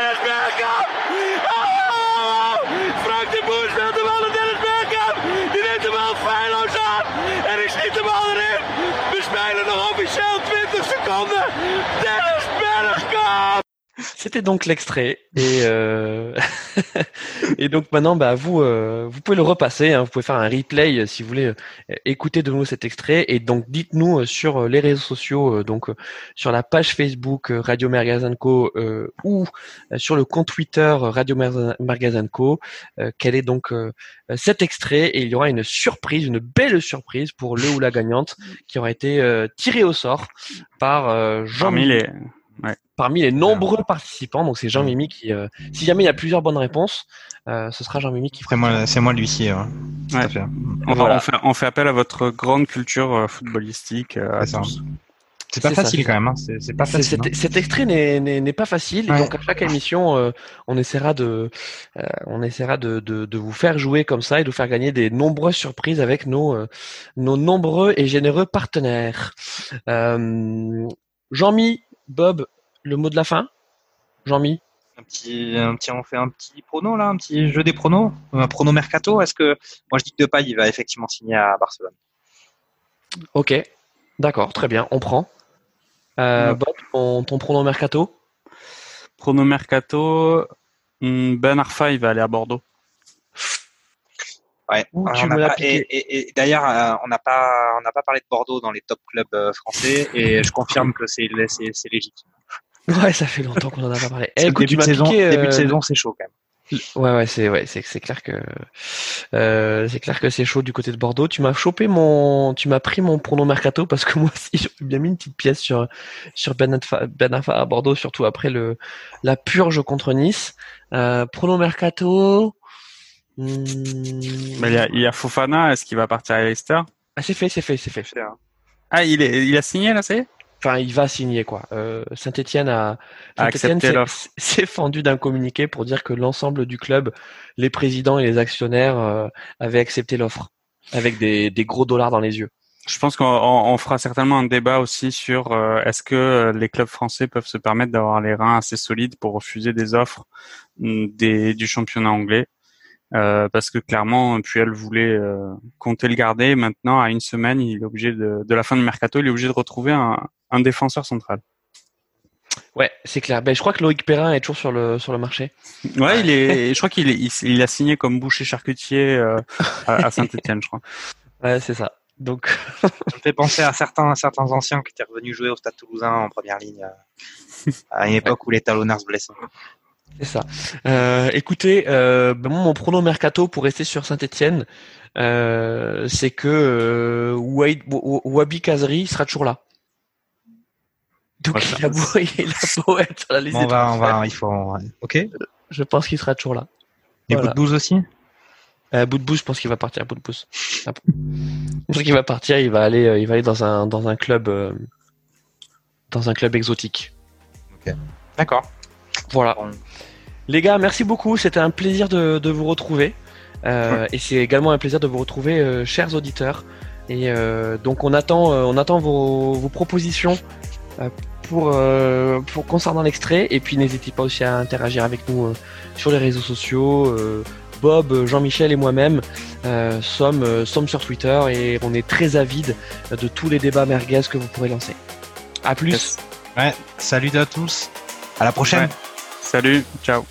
C'était donc l'extrait et euh... et donc maintenant bah vous euh, vous pouvez le repasser, hein, vous pouvez faire un replay euh, si vous voulez euh, écouter de nouveau cet extrait. Et donc dites-nous sur les réseaux sociaux donc sur la page Facebook Radio Mergazenco ou sur le compte Twitter Radio Mergazenco quel est donc cet extrait. Et il y aura une surprise, une belle surprise pour le ou la gagnante qui aura été tiré au sort par Jean. Parmi les Parmi les nombreux participants, donc c'est Jean-Mimi qui, euh, si jamais il y a plusieurs bonnes réponses, euh, ce sera Jean-Mimi qui C'est fera. moi, c'est moi l'huissier. hein. Ouais. fait. On, Voilà. on fait, on fait appel à votre grande culture euh, footballistique. euh, C'est. C'est pas C'est ça, facile c'est quand même. hein. C'est c'est pas C'est- facile. Cet, cet extrait n'est- pas facile, et donc à chaque émission, euh, on essaiera de, euh, on essaiera de, de, de vous faire jouer comme ça et de vous faire gagner des nombreuses surprises avec nos, euh, nos nombreux et généreux partenaires. Euh, Jean-Mi, Bob, le mot de la fin. Jean-Mi? Un petit, un petit, on fait un petit prono là, un petit jeu des pronos, un prono mercato. Est-ce que moi je dis que Depay il va effectivement signer à Barcelone Ok, d'accord, très bien, on prend. Euh, Ouais. Bob, ton, ton pronom mercato? Prono mercato, hmm, Ben Arfa, il va aller à Bordeaux. Ouais. Ouh, tu on l'as pas- et et- et d'ailleurs, euh, on n'a pas, on n'a pas parlé de Bordeaux dans les top clubs euh, français, et je confirme que c'est légitime. Ouais, ça fait longtemps qu'on en a pas parlé. Eh, écoute, tu début, de saison, piqué, début de saison, c'est chaud quand même. Ouais, ouais, c'est ouais, c'est c'est clair que euh, c'est clair que c'est chaud du côté de Bordeaux. Tu m'as chopé mon, tu m'as pris mon pronom mercato parce que moi aussi j'ai bien mis une petite pièce sur sur Ben Ben à Bordeaux, surtout après le la purge contre Nice. Euh, pronom mercato. hmm, Mais il y a, il y a Fofana, est-ce qu'il va partir à Leicester? Ah, c'est fait, c'est fait, c'est fait. Ah, il, est, il a signé là, c'est Enfin, il va signer quoi. Euh, Saint-Étienne a, Saint-Étienne accepté s'est- fendu d'un communiqué pour dire que l'ensemble du club, les présidents et les actionnaires euh, avaient accepté l'offre avec des, des gros dollars dans les yeux. Je pense qu'on on- on fera certainement un débat aussi sur euh, est-ce que les clubs français peuvent se permettre d'avoir les reins assez solides pour refuser des offres mm, des, du championnat anglais. Euh, parce que clairement, Puel voulait euh, compter le garder. Maintenant, à une semaine, il est obligé de, de la fin du mercato, il est obligé de retrouver un, un défenseur central. Ouais, c'est clair. Ben, je crois que Loïc Perrin est toujours sur le sur le marché. Ouais, il est. Je crois qu'il il, a signé comme boucher charcutier euh, à, à Saint-Étienne, je crois. Ouais, c'est ça. Donc, Ça me fait penser à certains, certains anciens qui étaient revenus jouer au Stade Toulousain en première ligne à une époque où les talonneurs se blessaient. C'est ça. Euh, écoutez, euh, ben, mon pronom mercato pour rester sur Saint-Étienne, euh, c'est que euh, Wabi Kazri sera toujours là. Donc il a beau, il a beau être sur la liste Bon, on va, on va, il faut. Ok. Et je pense qu'il sera toujours là. bout Voilà. aussi? Euh, je pense qu'il va partir. Pouce. Ah, Je pense qu'il va partir. Il va aller, il va aller dans un dans un club, euh, dans un club exotique. D'accord. Voilà. Les gars, merci beaucoup. C'était un plaisir de, de vous retrouver. Euh, Et c'est également un plaisir de vous retrouver, euh, chers auditeurs. Et euh, donc on attend, euh, on attend vos, vos propositions euh, pour, euh, pour concernant l'extrait. Et puis n'hésitez pas aussi à interagir avec nous euh, sur les réseaux sociaux. Euh, Bob, Jean-Michel et moi-même euh, sommes, euh, sommes sur Twitter et on est très avides de tous les débats merguez que vous pourrez lancer. À plus. Yes. Ouais. Salut à tous. À la prochaine. Ouais. Salut, ciao.